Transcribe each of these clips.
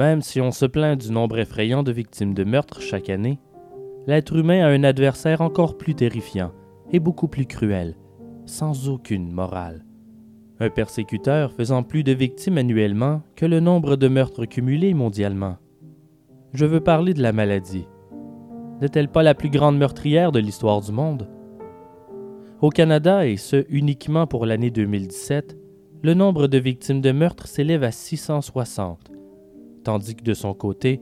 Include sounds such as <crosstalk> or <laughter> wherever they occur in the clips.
Même si on se plaint du nombre effrayant de victimes de meurtre chaque année, l'être humain a un adversaire encore plus terrifiant et beaucoup plus cruel, sans aucune morale. Un persécuteur faisant plus de victimes annuellement que le nombre de meurtres cumulés mondialement. Je veux parler de la maladie. N'est-elle pas la plus grande meurtrière de l'histoire du monde? Au Canada, et ce uniquement pour l'année 2017, le nombre de victimes de meurtre s'élève à 660, tandis que de son côté,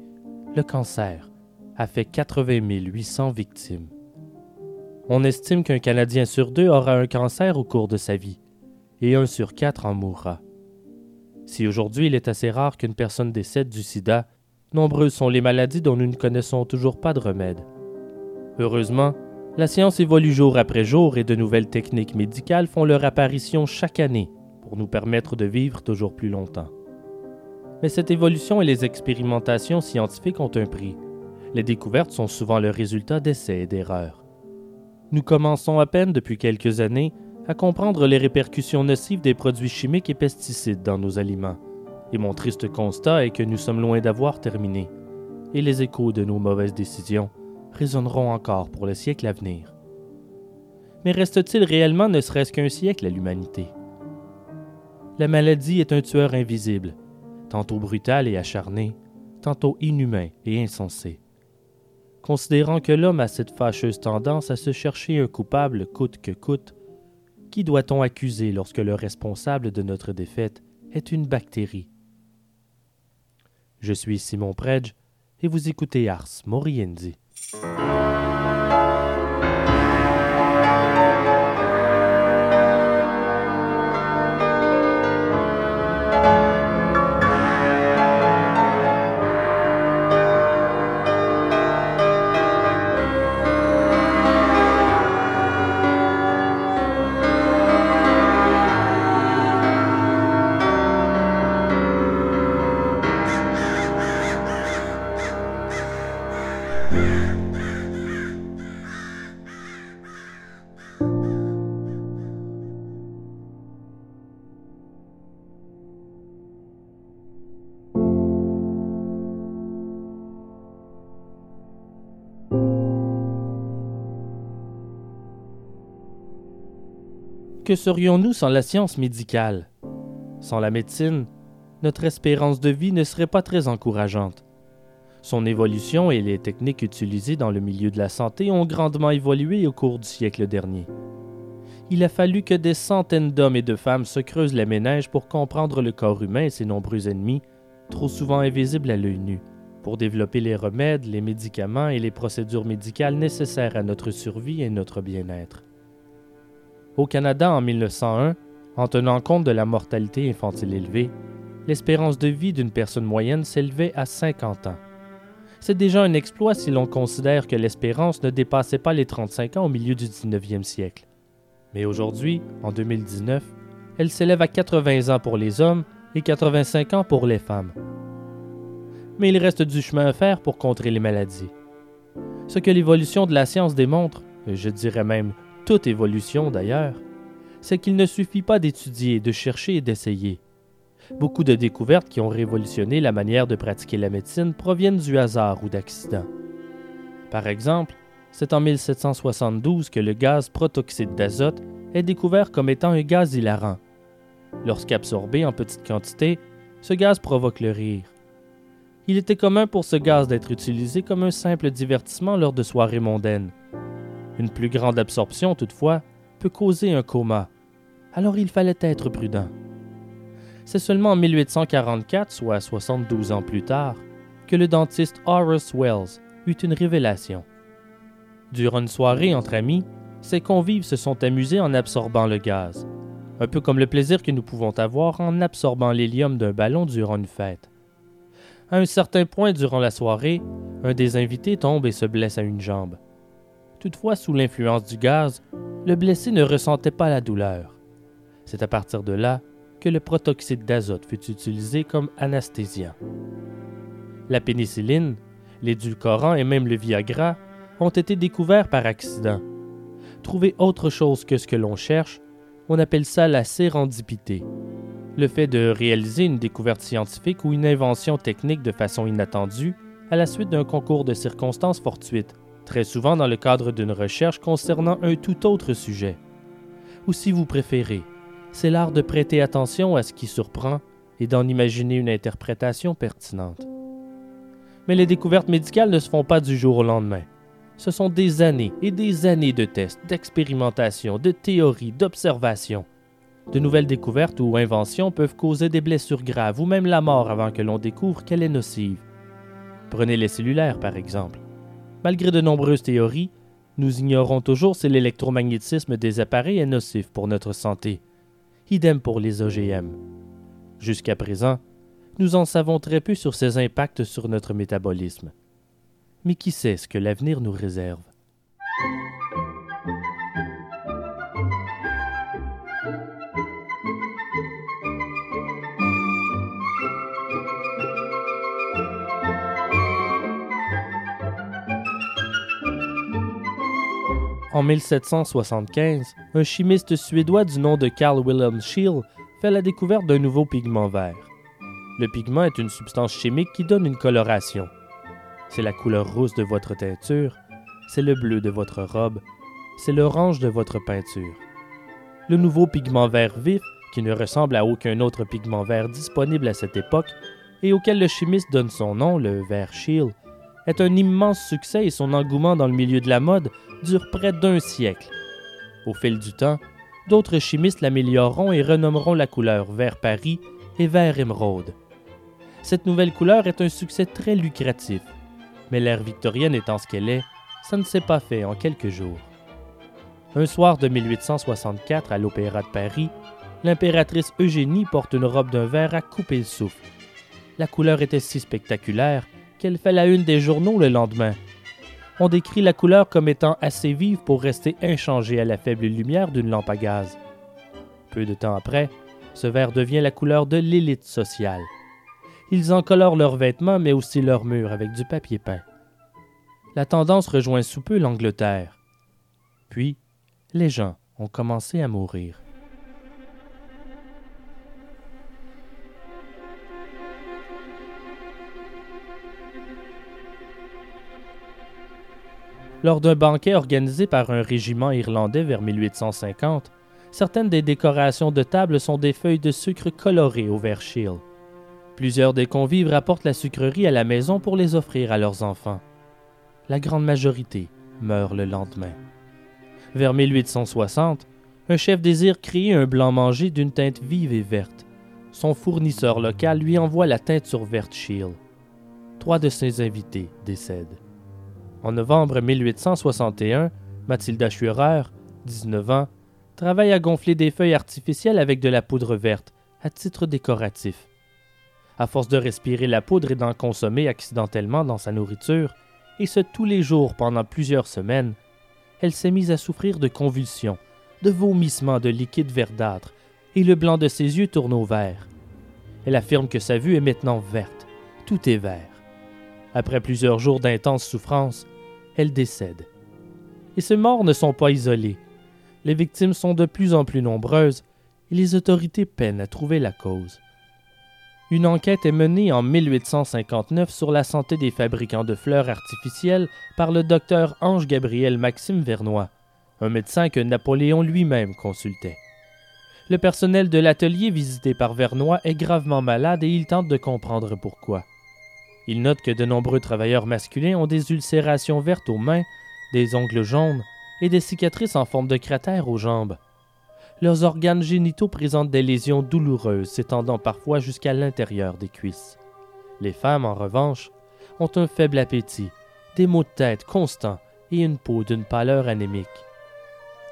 le cancer a fait 80 800 victimes. On estime qu'un Canadien sur deux aura un cancer au cours de sa vie, et un sur quatre en mourra. Si aujourd'hui il est assez rare qu'une personne décède du sida, nombreuses sont les maladies dont nous ne connaissons toujours pas de remède. Heureusement, la science évolue jour après jour et de nouvelles techniques médicales font leur apparition chaque année pour nous permettre de vivre toujours plus longtemps. Mais cette évolution et les expérimentations scientifiques ont un prix. Les découvertes sont souvent le résultat d'essais et d'erreurs. Nous commençons à peine depuis quelques années à comprendre les répercussions nocives des produits chimiques et pesticides dans nos aliments. Et mon triste constat est que nous sommes loin d'avoir terminé. Et les échos de nos mauvaises décisions résonneront encore pour le siècle à venir. Mais reste-t-il réellement ne serait-ce qu'un siècle à l'humanité? La maladie est un tueur invisible, tantôt brutal et acharné, tantôt inhumain et insensé. Considérant que l'homme a cette fâcheuse tendance à se chercher un coupable coûte que coûte, qui doit-on accuser lorsque le responsable de notre défaite est une bactérie? Je suis Simon Predge et vous écoutez Ars Moriendi. Que serions-nous sans la science médicale? Sans la médecine, notre espérance de vie ne serait pas très encourageante. Son évolution et les techniques utilisées dans le milieu de la santé ont grandement évolué au cours du siècle dernier. Il a fallu que des centaines d'hommes et de femmes se creusent les méninges pour comprendre le corps humain et ses nombreux ennemis, trop souvent invisibles à l'œil nu, pour développer les remèdes, les médicaments et les procédures médicales nécessaires à notre survie et notre bien-être. Au Canada en 1901, en tenant compte de la mortalité infantile élevée, l'espérance de vie d'une personne moyenne s'élevait à 50 ans. C'est déjà un exploit si l'on considère que l'espérance ne dépassait pas les 35 ans au milieu du 19e siècle. Mais aujourd'hui, en 2019, elle s'élève à 80 ans pour les hommes et 85 ans pour les femmes. Mais il reste du chemin à faire pour contrer les maladies. Ce que l'évolution de la science démontre, je dirais même toute évolution d'ailleurs, c'est qu'il ne suffit pas d'étudier, de chercher et d'essayer. Beaucoup de découvertes qui ont révolutionné la manière de pratiquer la médecine proviennent du hasard ou d'accidents. Par exemple, c'est en 1772 que le gaz protoxyde d'azote est découvert comme étant un gaz hilarant. Lorsqu'absorbé en petite quantité, ce gaz provoque le rire. Il était commun pour ce gaz d'être utilisé comme un simple divertissement lors de soirées mondaines, une plus grande absorption, toutefois, peut causer un coma. Alors il fallait être prudent. C'est seulement en 1844, soit 72 ans plus tard, que le dentiste Horace Wells eut une révélation. Durant une soirée entre amis, ses convives se sont amusés en absorbant le gaz, un peu comme le plaisir que nous pouvons avoir en absorbant l'hélium d'un ballon durant une fête. À un certain point durant la soirée, un des invités tombe et se blesse à une jambe. Toutefois, sous l'influence du gaz, le blessé ne ressentait pas la douleur. C'est à partir de là que le protoxyde d'azote fut utilisé comme anesthésiant. La pénicilline, l'édulcorant et même le Viagra ont été découverts par accident. Trouver autre chose que ce que l'on cherche, on appelle ça la sérendipité. Le fait de réaliser une découverte scientifique ou une invention technique de façon inattendue à la suite d'un concours de circonstances fortuites, très souvent dans le cadre d'une recherche concernant un tout autre sujet. Ou si vous préférez, c'est l'art de prêter attention à ce qui surprend et d'en imaginer une interprétation pertinente. Mais les découvertes médicales ne se font pas du jour au lendemain. Ce sont des années et des années de tests, d'expérimentation, de théories, d'observations. De nouvelles découvertes ou inventions peuvent causer des blessures graves ou même la mort avant que l'on découvre qu'elle est nocive. Prenez les cellulaires, par exemple. Malgré de nombreuses théories, nous ignorons toujours si l'électromagnétisme des appareils est nocif pour notre santé. Idem pour les OGM. Jusqu'à présent, nous en savons très peu sur ses impacts sur notre métabolisme. Mais qui sait ce que l'avenir nous réserve? En 1775, un chimiste suédois du nom de Carl Wilhelm Scheele fait la découverte d'un nouveau pigment vert. Le pigment est une substance chimique qui donne une coloration. C'est la couleur rousse de votre teinture, c'est le bleu de votre robe, c'est l'orange de votre peinture. Le nouveau pigment vert vif, qui ne ressemble à aucun autre pigment vert disponible à cette époque et auquel le chimiste donne son nom, le vert Scheele, est un immense succès et son engouement dans le milieu de la mode dure près d'un siècle. Au fil du temps, d'autres chimistes l'amélioreront et renommeront la couleur vert Paris et vert émeraude. Cette nouvelle couleur est un succès très lucratif, mais l'ère victorienne étant ce qu'elle est, ça ne s'est pas fait en quelques jours. Un soir de 1864 à l'Opéra de Paris, l'impératrice Eugénie porte une robe d'un vert à couper le souffle. La couleur était si spectaculaire qu'elle fait la une des journaux le lendemain. On décrit la couleur comme étant assez vive pour rester inchangée à la faible lumière d'une lampe à gaz. Peu de temps après, ce vert devient la couleur de l'élite sociale. Ils en colorent leurs vêtements, mais aussi leurs murs avec du papier peint. La tendance rejoint sous peu l'Angleterre. Puis, les gens ont commencé à mourir. Lors d'un banquet organisé par un régiment irlandais vers 1850, certaines des décorations de table sont des feuilles de sucre colorées au vert shield. Plusieurs des convives rapportent la sucrerie à la maison pour les offrir à leurs enfants. La grande majorité meurt le lendemain. Vers 1860, un chef désire créer un blanc mangé d'une teinte vive et verte. Son fournisseur local lui envoie la teinture verte Shield. Trois de ses invités décèdent. En novembre 1861, Mathilda Schürer, 19 ans, travaille à gonfler des feuilles artificielles avec de la poudre verte, à titre décoratif. À force de respirer la poudre et d'en consommer accidentellement dans sa nourriture, et ce tous les jours pendant plusieurs semaines, elle s'est mise à souffrir de convulsions, de vomissements de liquide verdâtre, et le blanc de ses yeux tourne au vert. Elle affirme que sa vue est maintenant verte, tout est vert. Après plusieurs jours d'intenses souffrances, elle décède. Et ces morts ne sont pas isolés. Les victimes sont de plus en plus nombreuses et les autorités peinent à trouver la cause. Une enquête est menée en 1859 sur la santé des fabricants de fleurs artificielles par le docteur Ange-Gabriel Maxime Vernois, un médecin que Napoléon lui-même consultait. Le personnel de l'atelier visité par Vernois est gravement malade et il tente de comprendre pourquoi. Il note que de nombreux travailleurs masculins ont des ulcérations vertes aux mains, des ongles jaunes et des cicatrices en forme de cratères aux jambes. Leurs organes génitaux présentent des lésions douloureuses s'étendant parfois jusqu'à l'intérieur des cuisses. Les femmes, en revanche, ont un faible appétit, des maux de tête constants et une peau d'une pâleur anémique.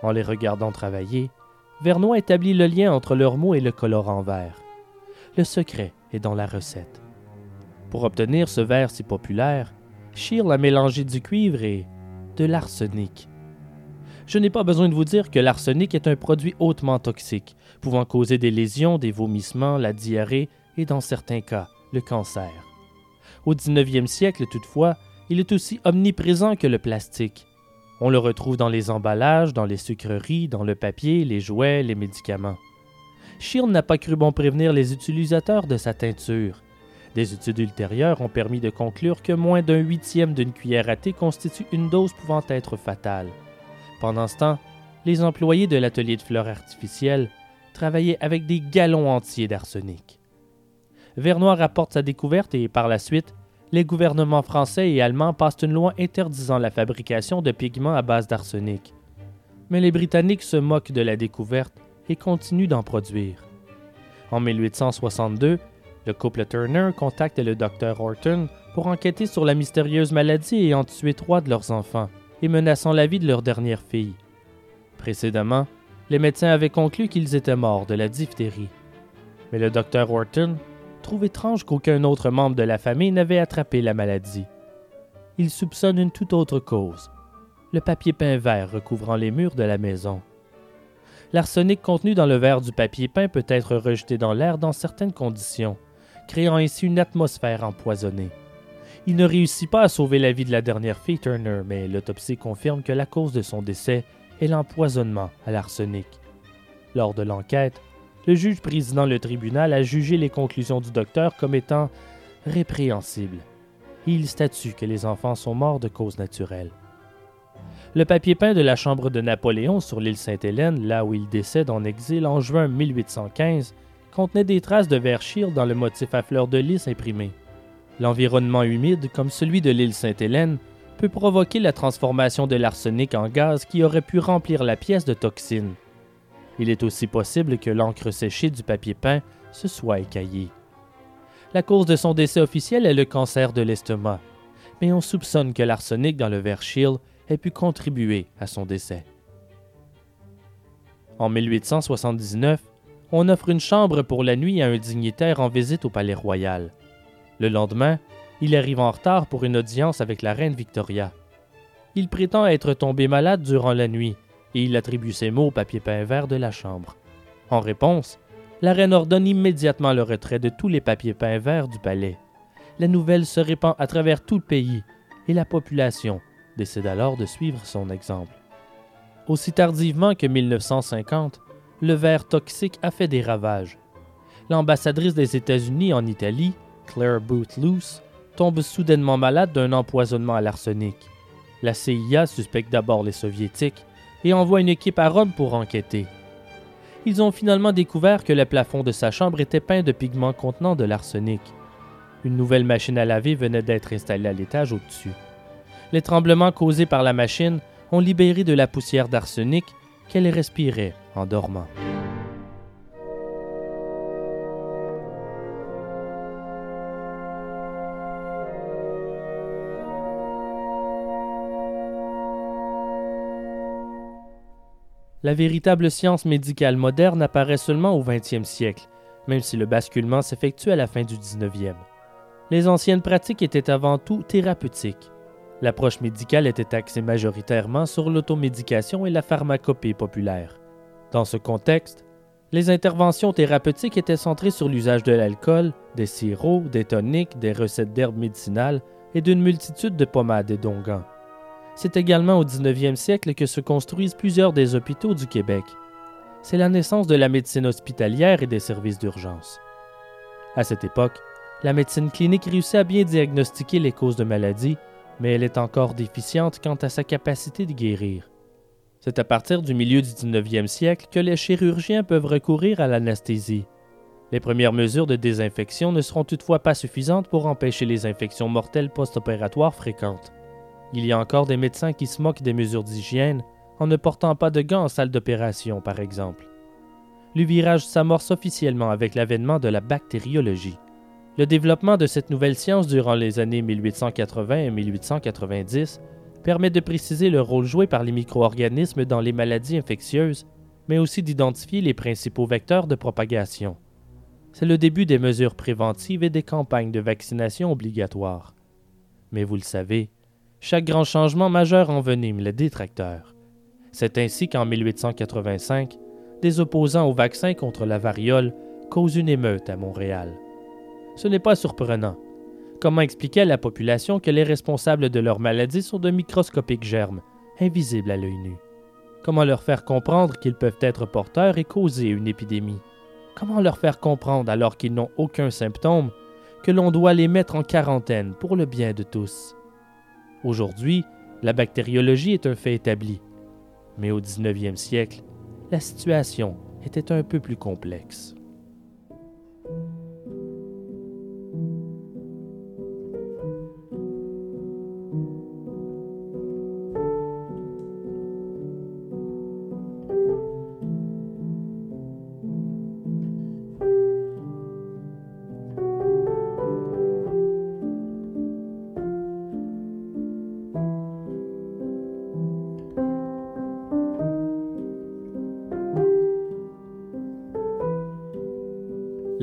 En les regardant travailler, Vernois établit le lien entre leurs mots et le colorant vert. Le secret est dans la recette. Pour obtenir ce verre si populaire, Scheele a mélangé du cuivre et de l'arsenic. Je n'ai pas besoin de vous dire que l'arsenic est un produit hautement toxique, pouvant causer des lésions, des vomissements, la diarrhée et, dans certains cas, le cancer. Au 19e siècle, toutefois, il est aussi omniprésent que le plastique. On le retrouve dans les emballages, dans les sucreries, dans le papier, les jouets, les médicaments. Shield n'a pas cru bon prévenir les utilisateurs de sa teinture. Des études ultérieures ont permis de conclure que moins d'un huitième d'une cuillère à thé constitue une dose pouvant être fatale. Pendant ce temps, les employés de l'atelier de fleurs artificielles travaillaient avec des gallons entiers d'arsenic. Vernois rapporte sa découverte et, par la suite, les gouvernements français et allemands passent une loi interdisant la fabrication de pigments à base d'arsenic. Mais les Britanniques se moquent de la découverte et continuent d'en produire. En 1862, le couple Turner contacte le docteur Horton pour enquêter sur la mystérieuse maladie ayant tué trois de leurs enfants et menaçant la vie de leur dernière fille. Précédemment, les médecins avaient conclu qu'ils étaient morts de la diphtérie. Mais le docteur Horton trouve étrange qu'aucun autre membre de la famille n'avait attrapé la maladie. Il soupçonne une toute autre cause, le papier peint vert recouvrant les murs de la maison. L'arsenic contenu dans le verre du papier peint peut être rejeté dans l'air dans certaines conditions, créant ainsi une atmosphère empoisonnée. Il ne réussit pas à sauver la vie de la dernière fille Turner, mais l'autopsie confirme que la cause de son décès est l'empoisonnement à l'arsenic. Lors de l'enquête, le juge président le tribunal a jugé les conclusions du docteur comme étant répréhensibles. il statue que les enfants sont morts de cause naturelle. Le papier peint de la chambre de Napoléon sur l'île Sainte-Hélène, là où il décède en exil en juin 1815, contenait des traces de verre dans le motif à fleurs de lys imprimé. L'environnement humide, comme celui de l'île Sainte-Hélène, peut provoquer la transformation de l'arsenic en gaz qui aurait pu remplir la pièce de toxines. Il est aussi possible que l'encre séchée du papier peint se soit écaillée. La cause de son décès officiel est le cancer de l'estomac, mais on soupçonne que l'arsenic dans le verre ait pu contribuer à son décès. En 1879, on offre une chambre pour la nuit à un dignitaire en visite au Palais royal. Le lendemain, il arrive en retard pour une audience avec la reine Victoria. Il prétend être tombé malade durant la nuit et il attribue ses mots au papier peint vert de la chambre. En réponse, la reine ordonne immédiatement le retrait de tous les papiers peints verts du palais. La nouvelle se répand à travers tout le pays et la population décide alors de suivre son exemple. Aussi tardivement que 1950, le verre toxique a fait des ravages. L'ambassadrice des États-Unis en Italie, Claire Booth Luce, tombe soudainement malade d'un empoisonnement à l'arsenic. La CIA suspecte d'abord les Soviétiques et envoie une équipe à Rome pour enquêter. Ils ont finalement découvert que le plafond de sa chambre était peint de pigments contenant de l'arsenic. Une nouvelle machine à laver venait d'être installée à l'étage au-dessus. Les tremblements causés par la machine ont libéré de la poussière d'arsenic qu'elle respirait en dormant. La véritable science médicale moderne apparaît seulement au 20e siècle, même si le basculement s'effectue à la fin du 19e. Les anciennes pratiques étaient avant tout thérapeutiques. L'approche médicale était axée majoritairement sur l'automédication et la pharmacopée populaire. Dans ce contexte, les interventions thérapeutiques étaient centrées sur l'usage de l'alcool, des sirops, des toniques, des recettes d'herbes médicinales et d'une multitude de pommades et d'onguents. C'est également au 19e siècle que se construisent plusieurs des hôpitaux du Québec. C'est la naissance de la médecine hospitalière et des services d'urgence. À cette époque, la médecine clinique réussit à bien diagnostiquer les causes de maladies mais elle est encore déficiente quant à sa capacité de guérir. C'est à partir du milieu du 19e siècle que les chirurgiens peuvent recourir à l'anesthésie. Les premières mesures de désinfection ne seront toutefois pas suffisantes pour empêcher les infections mortelles post-opératoires fréquentes. Il y a encore des médecins qui se moquent des mesures d'hygiène en ne portant pas de gants en salle d'opération, par exemple. Le virage s'amorce officiellement avec l'avènement de la bactériologie. Le développement de cette nouvelle science durant les années 1880 et 1890 permet de préciser le rôle joué par les micro-organismes dans les maladies infectieuses, mais aussi d'identifier les principaux vecteurs de propagation. C'est le début des mesures préventives et des campagnes de vaccination obligatoires. Mais vous le savez, chaque grand changement majeur envenime les détracteurs. C'est ainsi qu'en 1885, des opposants au vaccin contre la variole causent une émeute à Montréal ce n'est pas surprenant. Comment expliquer à la population que les responsables de leur maladie sont de microscopiques germes, invisibles à l'œil nu? Comment leur faire comprendre qu'ils peuvent être porteurs et causer une épidémie? Comment leur faire comprendre, alors qu'ils n'ont aucun symptôme, que l'on doit les mettre en quarantaine pour le bien de tous? Aujourd'hui, la bactériologie est un fait établi. Mais au 19e siècle, la situation était un peu plus complexe.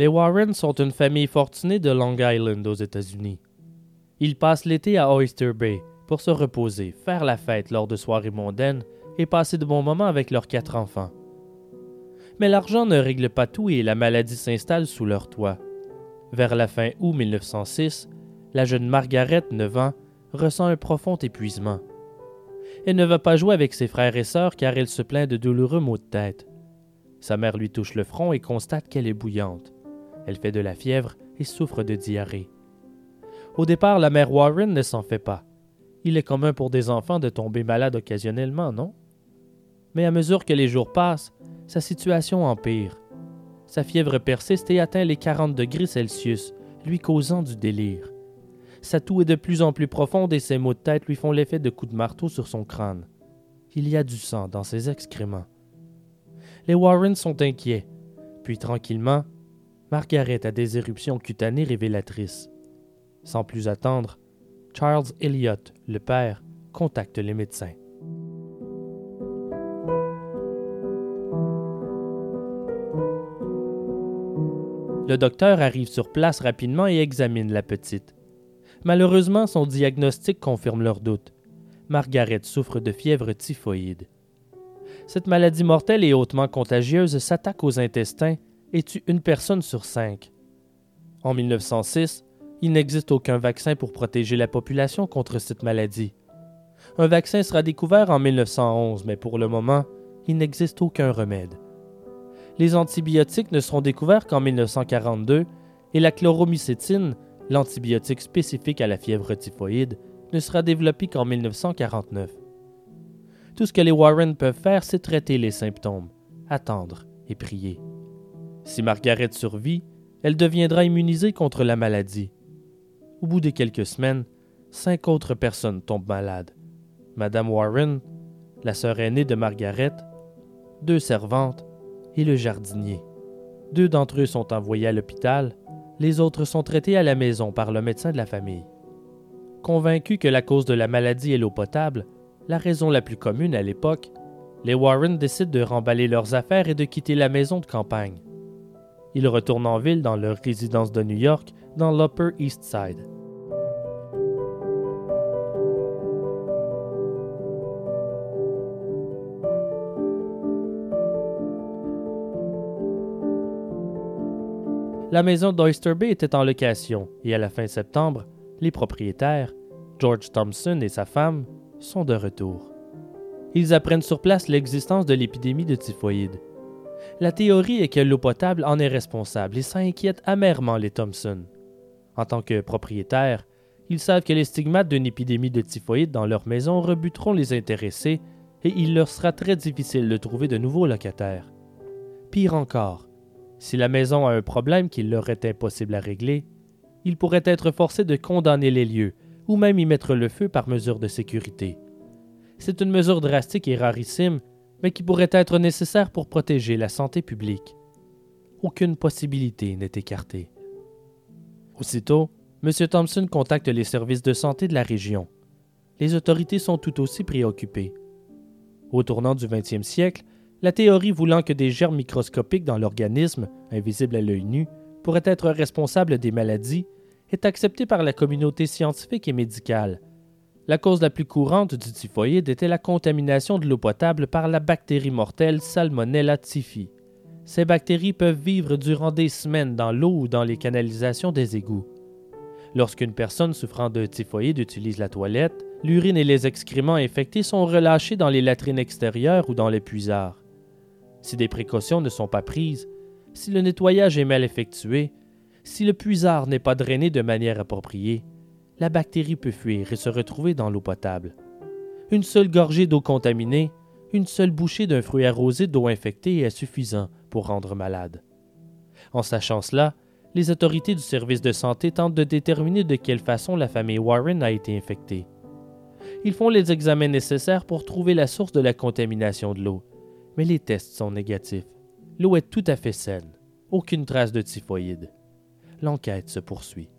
Les Warren sont une famille fortunée de Long Island aux États-Unis. Ils passent l'été à Oyster Bay pour se reposer, faire la fête lors de soirées mondaines et passer de bons moments avec leurs quatre enfants. Mais l'argent ne règle pas tout et la maladie s'installe sous leur toit. Vers la fin août 1906, la jeune Margaret, 9 ans, ressent un profond épuisement. Elle ne va pas jouer avec ses frères et sœurs car elle se plaint de douloureux maux de tête. Sa mère lui touche le front et constate qu'elle est bouillante. Elle fait de la fièvre et souffre de diarrhée. Au départ, la mère Warren ne s'en fait pas. Il est commun pour des enfants de tomber malade occasionnellement, non? Mais à mesure que les jours passent, sa situation empire. Sa fièvre persiste et atteint les 40 degrés Celsius, lui causant du délire. Sa toux est de plus en plus profonde et ses maux de tête lui font l'effet de coups de marteau sur son crâne. Il y a du sang dans ses excréments. Les Warren sont inquiets. Puis tranquillement, Margaret a des éruptions cutanées révélatrices. Sans plus attendre, Charles Elliott, le père, contacte les médecins. Le docteur arrive sur place rapidement et examine la petite. Malheureusement, son diagnostic confirme leurs doutes. Margaret souffre de fièvre typhoïde. Cette maladie mortelle et hautement contagieuse s'attaque aux intestins et tue une personne sur cinq? En 1906, il n'existe aucun vaccin pour protéger la population contre cette maladie. Un vaccin sera découvert en 1911, mais pour le moment, il n'existe aucun remède. Les antibiotiques ne seront découverts qu'en 1942 et la chloromycétine, l'antibiotique spécifique à la fièvre typhoïde, ne sera développée qu'en 1949. Tout ce que les Warren peuvent faire, c'est traiter les symptômes, attendre et prier. Si Margaret survit, elle deviendra immunisée contre la maladie. Au bout de quelques semaines, cinq autres personnes tombent malades. Madame Warren, la sœur aînée de Margaret, deux servantes et le jardinier. Deux d'entre eux sont envoyés à l'hôpital, les autres sont traités à la maison par le médecin de la famille. Convaincus que la cause de la maladie est l'eau potable, la raison la plus commune à l'époque, les Warren décident de remballer leurs affaires et de quitter la maison de campagne. Ils retournent en ville dans leur résidence de New York, dans l'Upper East Side. La maison d'Oyster Bay était en location et à la fin septembre, les propriétaires, George Thompson et sa femme, sont de retour. Ils apprennent sur place l'existence de l'épidémie de typhoïde la théorie est que l'eau potable en est responsable et ça inquiète amèrement les Thompson. En tant que propriétaires, ils savent que les stigmates d'une épidémie de typhoïde dans leur maison rebuteront les intéressés et il leur sera très difficile de trouver de nouveaux locataires. Pire encore, si la maison a un problème qu'il leur est impossible à régler, ils pourraient être forcés de condamner les lieux ou même y mettre le feu par mesure de sécurité. C'est une mesure drastique et rarissime mais qui pourrait être nécessaire pour protéger la santé publique. Aucune possibilité n'est écartée. Aussitôt, M. Thompson contacte les services de santé de la région. Les autorités sont tout aussi préoccupées. Au tournant du 20e siècle, la théorie voulant que des germes microscopiques dans l'organisme, invisibles à l'œil nu, pourraient être responsables des maladies, est acceptée par la communauté scientifique et médicale, la cause la plus courante du typhoïde était la contamination de l'eau potable par la bactérie mortelle Salmonella typhi. Ces bactéries peuvent vivre durant des semaines dans l'eau ou dans les canalisations des égouts. Lorsqu'une personne souffrant de typhoïde utilise la toilette, l'urine et les excréments infectés sont relâchés dans les latrines extérieures ou dans les puisards. Si des précautions ne sont pas prises, Si le nettoyage est mal effectué, si le puisard n'est pas drainé de manière appropriée, la bactérie peut fuir et se retrouver dans l'eau potable. Une seule gorgée d'eau contaminée, une seule bouchée d'un fruit arrosé d'eau infectée est suffisant pour rendre malade. En sachant cela, les autorités du service de santé tentent de déterminer de quelle façon la famille Warren a été infectée. Ils font les examens nécessaires pour trouver la source de la contamination de l'eau, mais les tests sont négatifs. L'eau est tout à fait saine, aucune trace de typhoïde. L'enquête se poursuit.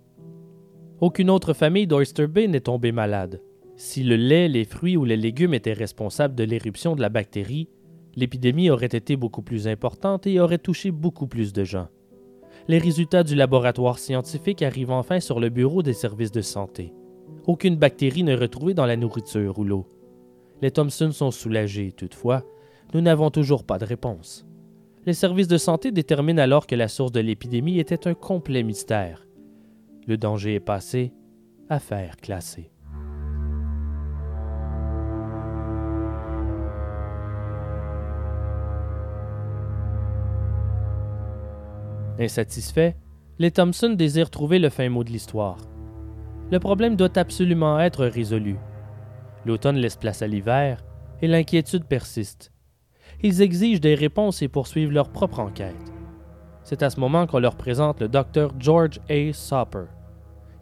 Aucune autre famille d'Oyster Bay n'est tombée malade. Si le lait, les fruits ou les légumes étaient responsables de l'éruption de la bactérie, l'épidémie aurait été beaucoup plus importante et aurait touché beaucoup plus de gens. Les résultats du laboratoire scientifique arrivent enfin sur le bureau des services de santé. Aucune bactérie n'est retrouvée dans la nourriture ou l'eau. Les Thompson sont soulagés, toutefois, nous n'avons toujours pas de réponse. Les services de santé déterminent alors que la source de l'épidémie était un complet mystère. Le danger est passé, affaire classée. Insatisfaits, les Thompson désirent trouver le fin mot de l'histoire. Le problème doit absolument être résolu. L'automne laisse place à l'hiver et l'inquiétude persiste. Ils exigent des réponses et poursuivent leur propre enquête. C'est à ce moment qu'on leur présente le docteur George A. Soper.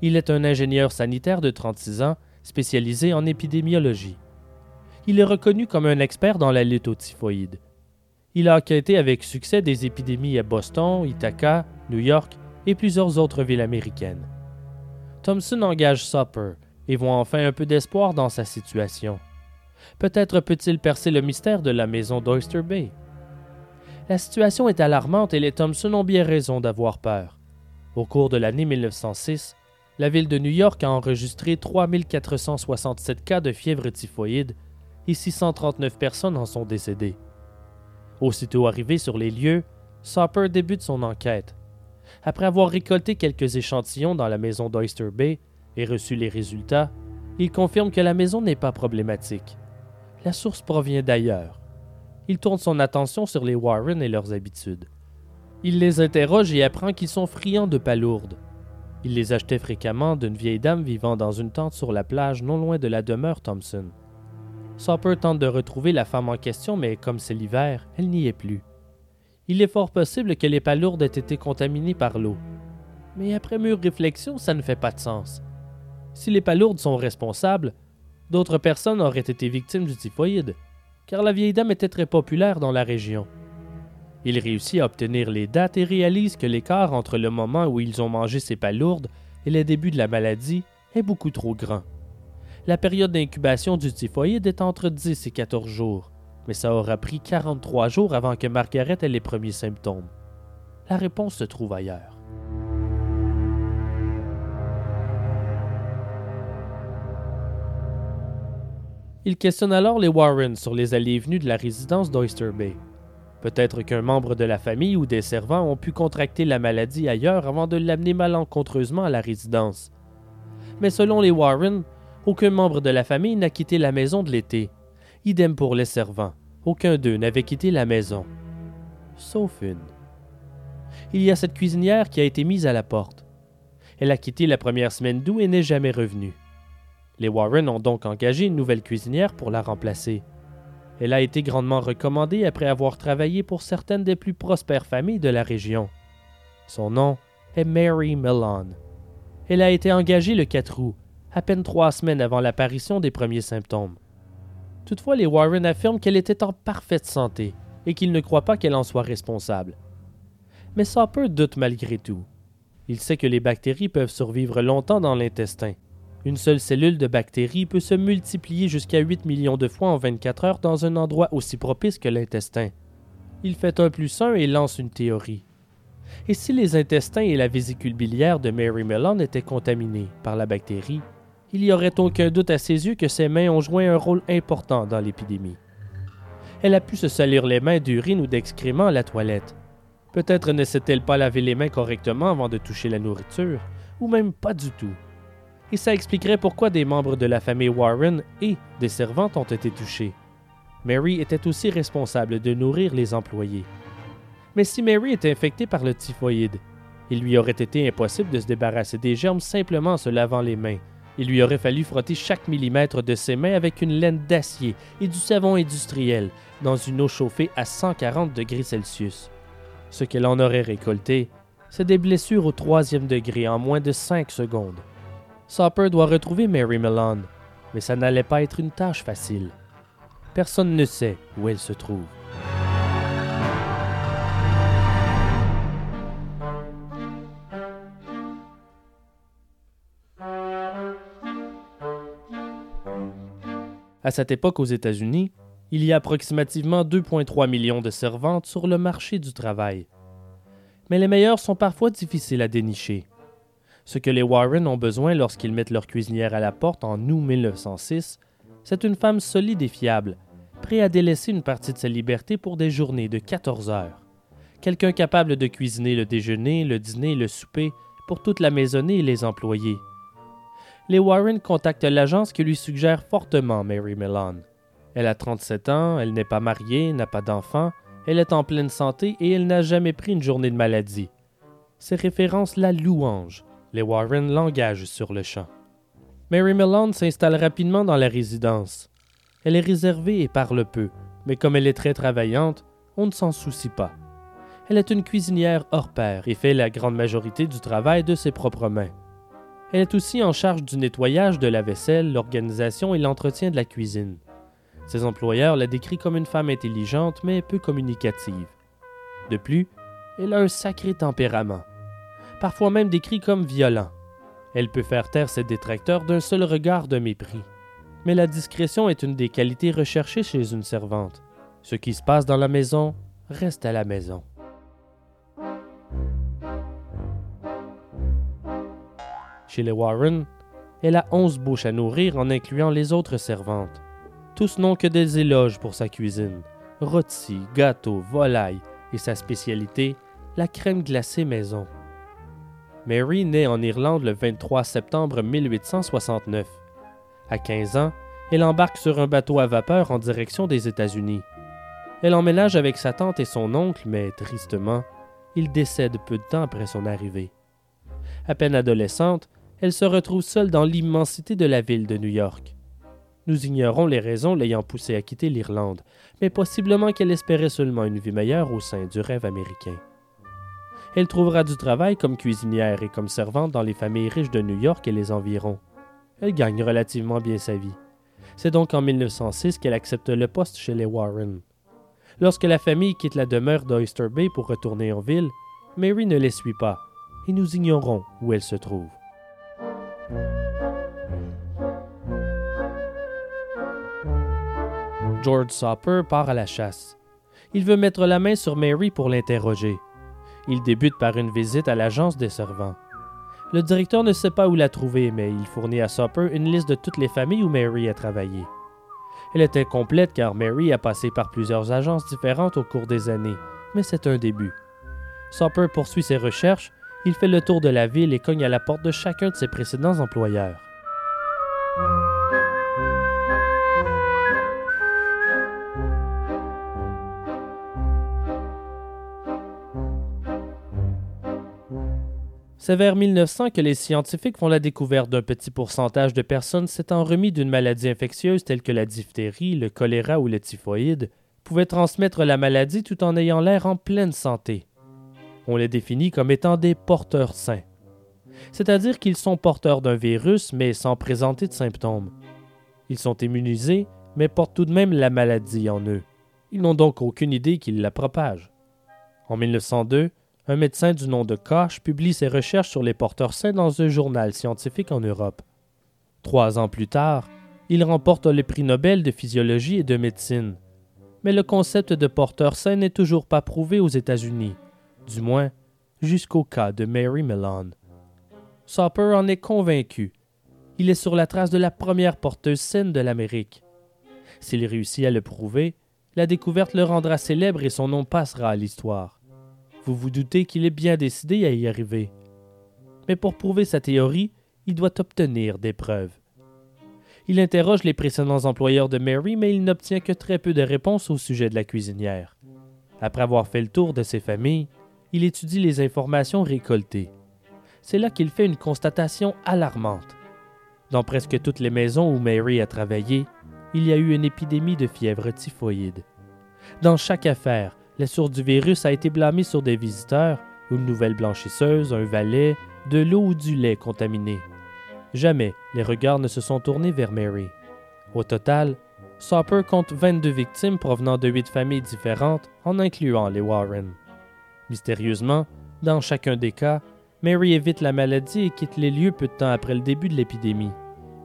Il est un ingénieur sanitaire de 36 ans spécialisé en épidémiologie. Il est reconnu comme un expert dans la lutte au typhoïde il a enquêté avec succès des épidémies à Boston, Ithaca, New York et plusieurs autres villes américaines. Thompson engage Soper et voit enfin un peu d'espoir dans sa situation. Peut-être peut-il percer le mystère de la maison d'Oyster Bay. La situation est alarmante et les Thompson ont bien raison d'avoir peur. Au cours de l'année 1906, la ville de New York a enregistré 3467 cas de fièvre typhoïde et 639 personnes en sont décédées. Aussitôt arrivé sur les lieux, Soper débute son enquête. Après avoir récolté quelques échantillons dans la maison d'Oyster Bay et reçu les résultats, il confirme que la maison n'est pas problématique. La source provient d'ailleurs. Il tourne son attention sur les Warren et leurs habitudes. Il les interroge et apprend qu'ils sont friands de palourdes. Il les achetait fréquemment d'une vieille dame vivant dans une tente sur la plage non loin de la demeure Thompson. Soper tente de retrouver la femme en question, mais comme c'est l'hiver, elle n'y est plus. Il est fort possible que les palourdes aient été contaminées par l'eau. Mais après mûre réflexion, ça ne fait pas de sens. Si les palourdes sont responsables, d'autres personnes auraient été victimes du typhoïde, car la vieille dame était très populaire dans la région. Il réussit à obtenir les dates et réalise que l'écart entre le moment où ils ont mangé ces palourdes et le début de la maladie est beaucoup trop grand la période d'incubation du typhoïde est entre 10 et 14 jours, mais ça aura pris 43 jours avant que Margaret ait les premiers symptômes. La réponse se trouve ailleurs. Il questionne alors les Warren sur les allées et venues de la résidence d'Oyster Bay. Peut-être qu'un membre de la famille ou des servants ont pu contracter la maladie ailleurs avant de l'amener malencontreusement à la résidence. Mais selon les Warren, aucun membre de la famille n'a quitté la maison de l'été. Idem pour les servants. Aucun d'eux n'avait quitté la maison. Sauf une. Il y a cette cuisinière qui a été mise à la porte. Elle a quitté la première semaine d'août et n'est jamais revenue. Les Warren ont donc engagé une nouvelle cuisinière pour la remplacer. Elle a été grandement recommandée après avoir travaillé pour certaines des plus prospères familles de la région. Son nom est Mary Mellon. Elle a été engagée le 4 août à peine trois semaines avant l'apparition des premiers symptômes. Toutefois, les Warren affirment qu'elle était en parfaite santé et qu'ils ne croient pas qu'elle en soit responsable. Mais Soper doute malgré tout. Il sait que les bactéries peuvent survivre longtemps dans l'intestin. Une seule cellule de bactéries peut se multiplier jusqu'à 8 millions de fois en 24 heures dans un endroit aussi propice que l'intestin. Il fait un plus un et lance une théorie. Et si les intestins et la vésicule biliaire de Mary Mellon étaient contaminés par la bactérie, il n'y aurait aucun doute à ses yeux que ses mains ont joué un rôle important dans l'épidémie. Elle a pu se salir les mains d'urine ou d'excréments à la toilette. Peut-être ne s'est-elle pas lavé les mains correctement avant de toucher la nourriture, ou même pas du tout. Et ça expliquerait pourquoi des membres de la famille Warren et des servantes ont été touchés. Mary était aussi responsable de nourrir les employés. Mais si Mary était infectée par le typhoïde, il lui aurait été impossible de se débarrasser des germes simplement en se lavant les mains. Il lui aurait fallu frotter chaque millimètre de ses mains avec une laine d'acier et du savon industriel dans une eau chauffée à 140 degrés Celsius. Ce qu'elle en aurait récolté, c'est des blessures au troisième degré en moins de 5 secondes. Sopper doit retrouver Mary Mellon, mais ça n'allait pas être une tâche facile. Personne ne sait où elle se trouve. À cette époque aux États-Unis, il y a approximativement 2,3 millions de servantes sur le marché du travail. Mais les meilleures sont parfois difficiles à dénicher. Ce que les Warren ont besoin lorsqu'ils mettent leur cuisinière à la porte en août 1906, c'est une femme solide et fiable, prête à délaisser une partie de sa liberté pour des journées de 14 heures. Quelqu'un capable de cuisiner le déjeuner, le dîner le souper pour toute la maisonnée et les employés. Les Warren contactent l'agence qui lui suggère fortement Mary Mellon. Elle a 37 ans, elle n'est pas mariée, n'a pas d'enfant, elle est en pleine santé et elle n'a jamais pris une journée de maladie. Ces références la louange. Les Warren l'engagent sur le champ. Mary Mellon s'installe rapidement dans la résidence. Elle est réservée et parle peu, mais comme elle est très travaillante, on ne s'en soucie pas. Elle est une cuisinière hors pair et fait la grande majorité du travail de ses propres mains. Elle est aussi en charge du nettoyage de la vaisselle, l'organisation et l'entretien de la cuisine. Ses employeurs la décrivent comme une femme intelligente mais peu communicative. De plus, elle a un sacré tempérament, parfois même décrit comme violent. Elle peut faire taire ses détracteurs d'un seul regard de mépris. Mais la discrétion est une des qualités recherchées chez une servante. Ce qui se passe dans la maison reste à la maison. Chez les Warren, elle a onze bouches à nourrir en incluant les autres servantes. Tous n'ont que des éloges pour sa cuisine. Rôti, gâteaux, volailles et sa spécialité, la crème glacée maison. Mary naît en Irlande le 23 septembre 1869. À 15 ans, elle embarque sur un bateau à vapeur en direction des États-Unis. Elle emménage avec sa tante et son oncle, mais tristement, il décède peu de temps après son arrivée. À peine adolescente, elle se retrouve seule dans l'immensité de la ville de New York. Nous ignorons les raisons l'ayant poussée à quitter l'Irlande, mais possiblement qu'elle espérait seulement une vie meilleure au sein du rêve américain. Elle trouvera du travail comme cuisinière et comme servante dans les familles riches de New York et les environs. Elle gagne relativement bien sa vie. C'est donc en 1906 qu'elle accepte le poste chez les Warren. Lorsque la famille quitte la demeure d'Oyster Bay pour retourner en ville, Mary ne les suit pas, et nous ignorons où elle se trouve. George Sopper part à la chasse. Il veut mettre la main sur Mary pour l'interroger. Il débute par une visite à l'agence des servants. Le directeur ne sait pas où la trouver, mais il fournit à Sopper une liste de toutes les familles où Mary a travaillé. Elle est incomplète car Mary a passé par plusieurs agences différentes au cours des années, mais c'est un début. Sopper poursuit ses recherches, il fait le tour de la ville et cogne à la porte de chacun de ses précédents employeurs. C'est vers 1900 que les scientifiques font la découverte d'un petit pourcentage de personnes s'étant remis d'une maladie infectieuse telle que la diphtérie, le choléra ou le typhoïde pouvaient transmettre la maladie tout en ayant l'air en pleine santé. On les définit comme étant des porteurs sains, c'est-à-dire qu'ils sont porteurs d'un virus mais sans présenter de symptômes. Ils sont immunisés mais portent tout de même la maladie en eux. Ils n'ont donc aucune idée qu'ils la propagent. En 1902, un médecin du nom de Koch publie ses recherches sur les porteurs sains dans un journal scientifique en Europe. Trois ans plus tard, il remporte le prix Nobel de physiologie et de médecine. Mais le concept de porteur sain n'est toujours pas prouvé aux États-Unis, du moins jusqu'au cas de Mary Mellon. Sopper en est convaincu. Il est sur la trace de la première porteuse saine de l'Amérique. S'il réussit à le prouver, la découverte le rendra célèbre et son nom passera à l'histoire. Vous vous doutez qu'il est bien décidé à y arriver. Mais pour prouver sa théorie, il doit obtenir des preuves. Il interroge les précédents employeurs de Mary, mais il n'obtient que très peu de réponses au sujet de la cuisinière. Après avoir fait le tour de ses familles, il étudie les informations récoltées. C'est là qu'il fait une constatation alarmante. Dans presque toutes les maisons où Mary a travaillé, il y a eu une épidémie de fièvre typhoïde. Dans chaque affaire, la source du virus a été blâmée sur des visiteurs, une nouvelle blanchisseuse, un valet, de l'eau ou du lait contaminé. Jamais les regards ne se sont tournés vers Mary. Au total, Sopper compte 22 victimes provenant de huit familles différentes, en incluant les Warren. Mystérieusement, dans chacun des cas, Mary évite la maladie et quitte les lieux peu de temps après le début de l'épidémie.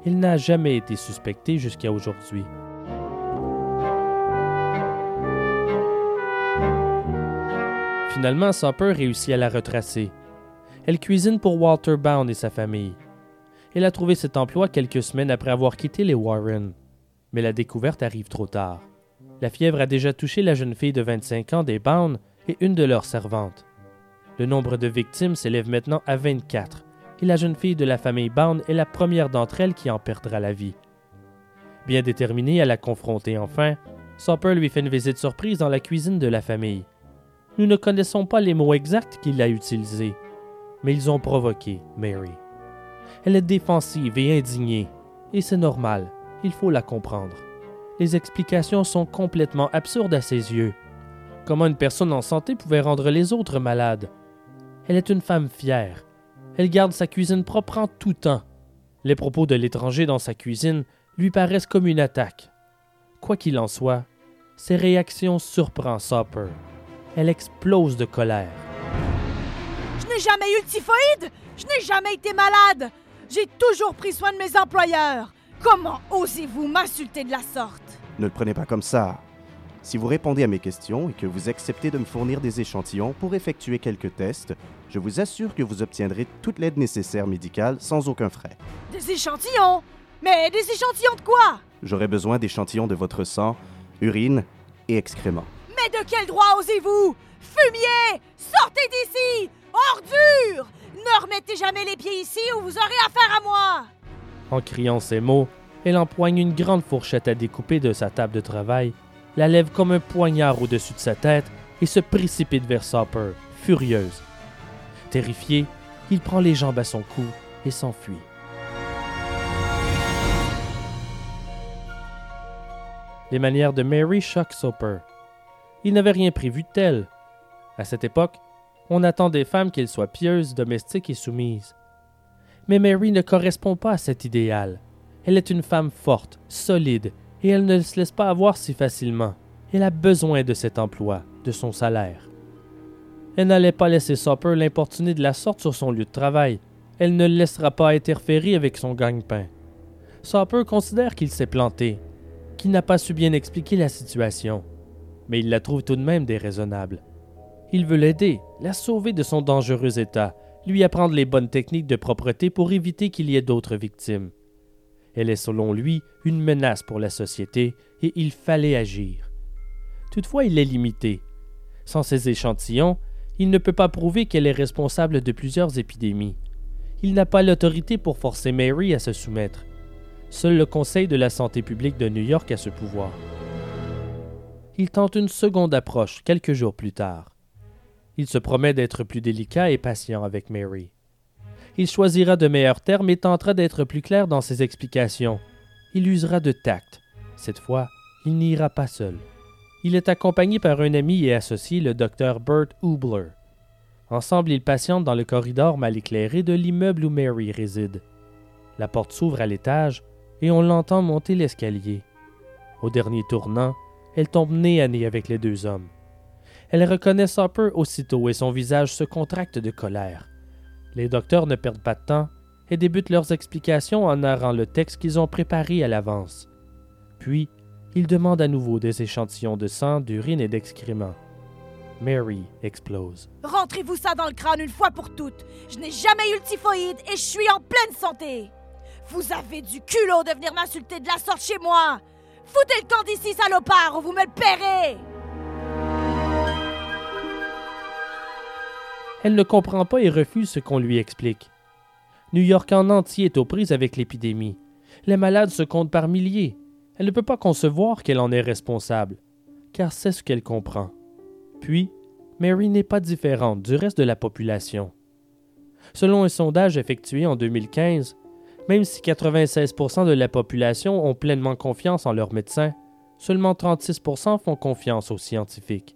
Il n'a jamais été suspecté jusqu'à aujourd'hui. Finalement, Sopper réussit à la retracer. Elle cuisine pour Walter Bound et sa famille. Elle a trouvé cet emploi quelques semaines après avoir quitté les Warren. Mais la découverte arrive trop tard. La fièvre a déjà touché la jeune fille de 25 ans des Bound et une de leurs servantes. Le nombre de victimes s'élève maintenant à 24, et la jeune fille de la famille Bound est la première d'entre elles qui en perdra la vie. Bien déterminée à la confronter enfin, Sopper lui fait une visite surprise dans la cuisine de la famille. Nous ne connaissons pas les mots exacts qu'il a utilisés, mais ils ont provoqué Mary. Elle est défensive et indignée, et c'est normal, il faut la comprendre. Les explications sont complètement absurdes à ses yeux. Comment une personne en santé pouvait rendre les autres malades? Elle est une femme fière. Elle garde sa cuisine propre en tout temps. Les propos de l'étranger dans sa cuisine lui paraissent comme une attaque. Quoi qu'il en soit, ses réactions surprennent Sopper. Elle explose de colère. Je n'ai jamais eu le typhoïde Je n'ai jamais été malade J'ai toujours pris soin de mes employeurs Comment osez-vous m'insulter de la sorte? Ne le prenez pas comme ça. Si vous répondez à mes questions et que vous acceptez de me fournir des échantillons pour effectuer quelques tests, je vous assure que vous obtiendrez toute l'aide nécessaire médicale sans aucun frais. Des échantillons? Mais des échantillons de quoi? J'aurai besoin d'échantillons de votre sang, urine et excréments. Mais de quel droit osez-vous Fumier? Sortez d'ici Ordure Ne remettez jamais les pieds ici ou vous aurez affaire à moi En criant ces mots, elle empoigne une grande fourchette à découper de sa table de travail, la lève comme un poignard au-dessus de sa tête et se précipite vers Sopper, furieuse. Terrifié, il prend les jambes à son cou et s'enfuit. Les manières de Mary choquent Soper. Il n'avait rien prévu de tel. À cette époque, on attend des femmes qu'elles soient pieuses, domestiques et soumises. Mais Mary ne correspond pas à cet idéal. Elle est une femme forte, solide, et elle ne se laisse pas avoir si facilement. Elle a besoin de cet emploi, de son salaire. Elle n'allait pas laisser Soper l'importuner de la sorte sur son lieu de travail. Elle ne laissera pas interférer avec son gagne-pain. Soper considère qu'il s'est planté, qu'il n'a pas su bien expliquer la situation, mais il la trouve tout de même déraisonnable. Il veut l'aider, la sauver de son dangereux état, lui apprendre les bonnes techniques de propreté pour éviter qu'il y ait d'autres victimes. Elle est selon lui une menace pour la société et il fallait agir. Toutefois, il est limité. Sans ces échantillons, il ne peut pas prouver qu'elle est responsable de plusieurs épidémies. Il n'a pas l'autorité pour forcer Mary à se soumettre. Seul le Conseil de la santé publique de New York a ce pouvoir. Il tente une seconde approche quelques jours plus tard. Il se promet d'être plus délicat et patient avec Mary. Il choisira de meilleurs termes et tentera d'être plus clair dans ses explications. Il usera de tact. Cette fois, il n'ira pas seul. Il est accompagné par un ami et associé, le docteur Bert Hubler. Ensemble, ils patientent dans le corridor mal éclairé de l'immeuble où Mary réside. La porte s'ouvre à l'étage et on l'entend monter l'escalier. Au dernier tournant, elle tombe nez à nez avec les deux hommes. Elle reconnaît Sopper aussitôt et son visage se contracte de colère. Les docteurs ne perdent pas de temps et débutent leurs explications en narrant le texte qu'ils ont préparé à l'avance. Puis, ils demandent à nouveau des échantillons de sang, d'urine et d'excréments. Mary explose. Rentrez-vous ça dans le crâne une fois pour toutes. Je n'ai jamais eu le typhoïde et je suis en pleine santé. Vous avez du culot de venir m'insulter de la sorte chez moi. Foutez le camp d'ici, salopard, ou vous me le paierez. Elle ne comprend pas et refuse ce qu'on lui explique. New York en entier est aux prises avec l'épidémie. Les malades se comptent par milliers. Elle ne peut pas concevoir qu'elle en est responsable, car c'est ce qu'elle comprend. Puis, Mary n'est pas différente du reste de la population. Selon un sondage effectué en 2015, même si 96% de la population ont pleinement confiance en leurs médecins, seulement 36% font confiance aux scientifiques.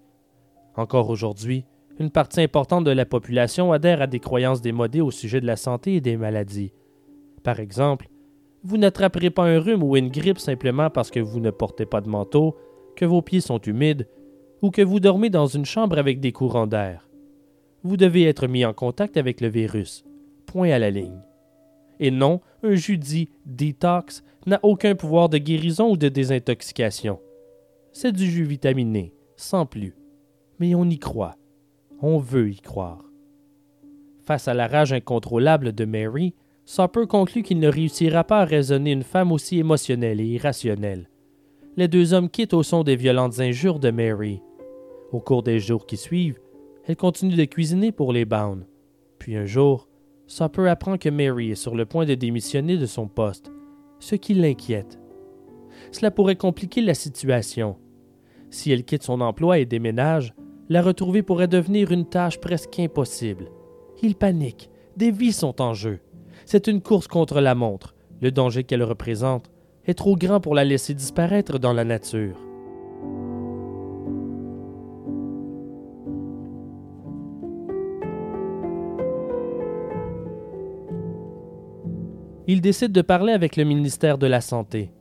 Encore aujourd'hui, une partie importante de la population adhère à des croyances démodées au sujet de la santé et des maladies. Par exemple, vous n'attraperez pas un rhume ou une grippe simplement parce que vous ne portez pas de manteau, que vos pieds sont humides ou que vous dormez dans une chambre avec des courants d'air. Vous devez être mis en contact avec le virus. Point à la ligne. Et non, un jus dit détox n'a aucun pouvoir de guérison ou de désintoxication. C'est du jus vitaminé, sans plus. Mais on y croit. On veut y croire. Face à la rage incontrôlable de Mary, Sopper conclut qu'il ne réussira pas à raisonner une femme aussi émotionnelle et irrationnelle. Les deux hommes quittent au son des violentes injures de Mary. Au cours des jours qui suivent, elle continue de cuisiner pour les Bound. Puis un jour, Sopper apprend que Mary est sur le point de démissionner de son poste, ce qui l'inquiète. Cela pourrait compliquer la situation. Si elle quitte son emploi et déménage, la retrouver pourrait devenir une tâche presque impossible. Il panique. Des vies sont en jeu. C'est une course contre la montre. Le danger qu'elle représente est trop grand pour la laisser disparaître dans la nature. Il décide de parler avec le ministère de la Santé.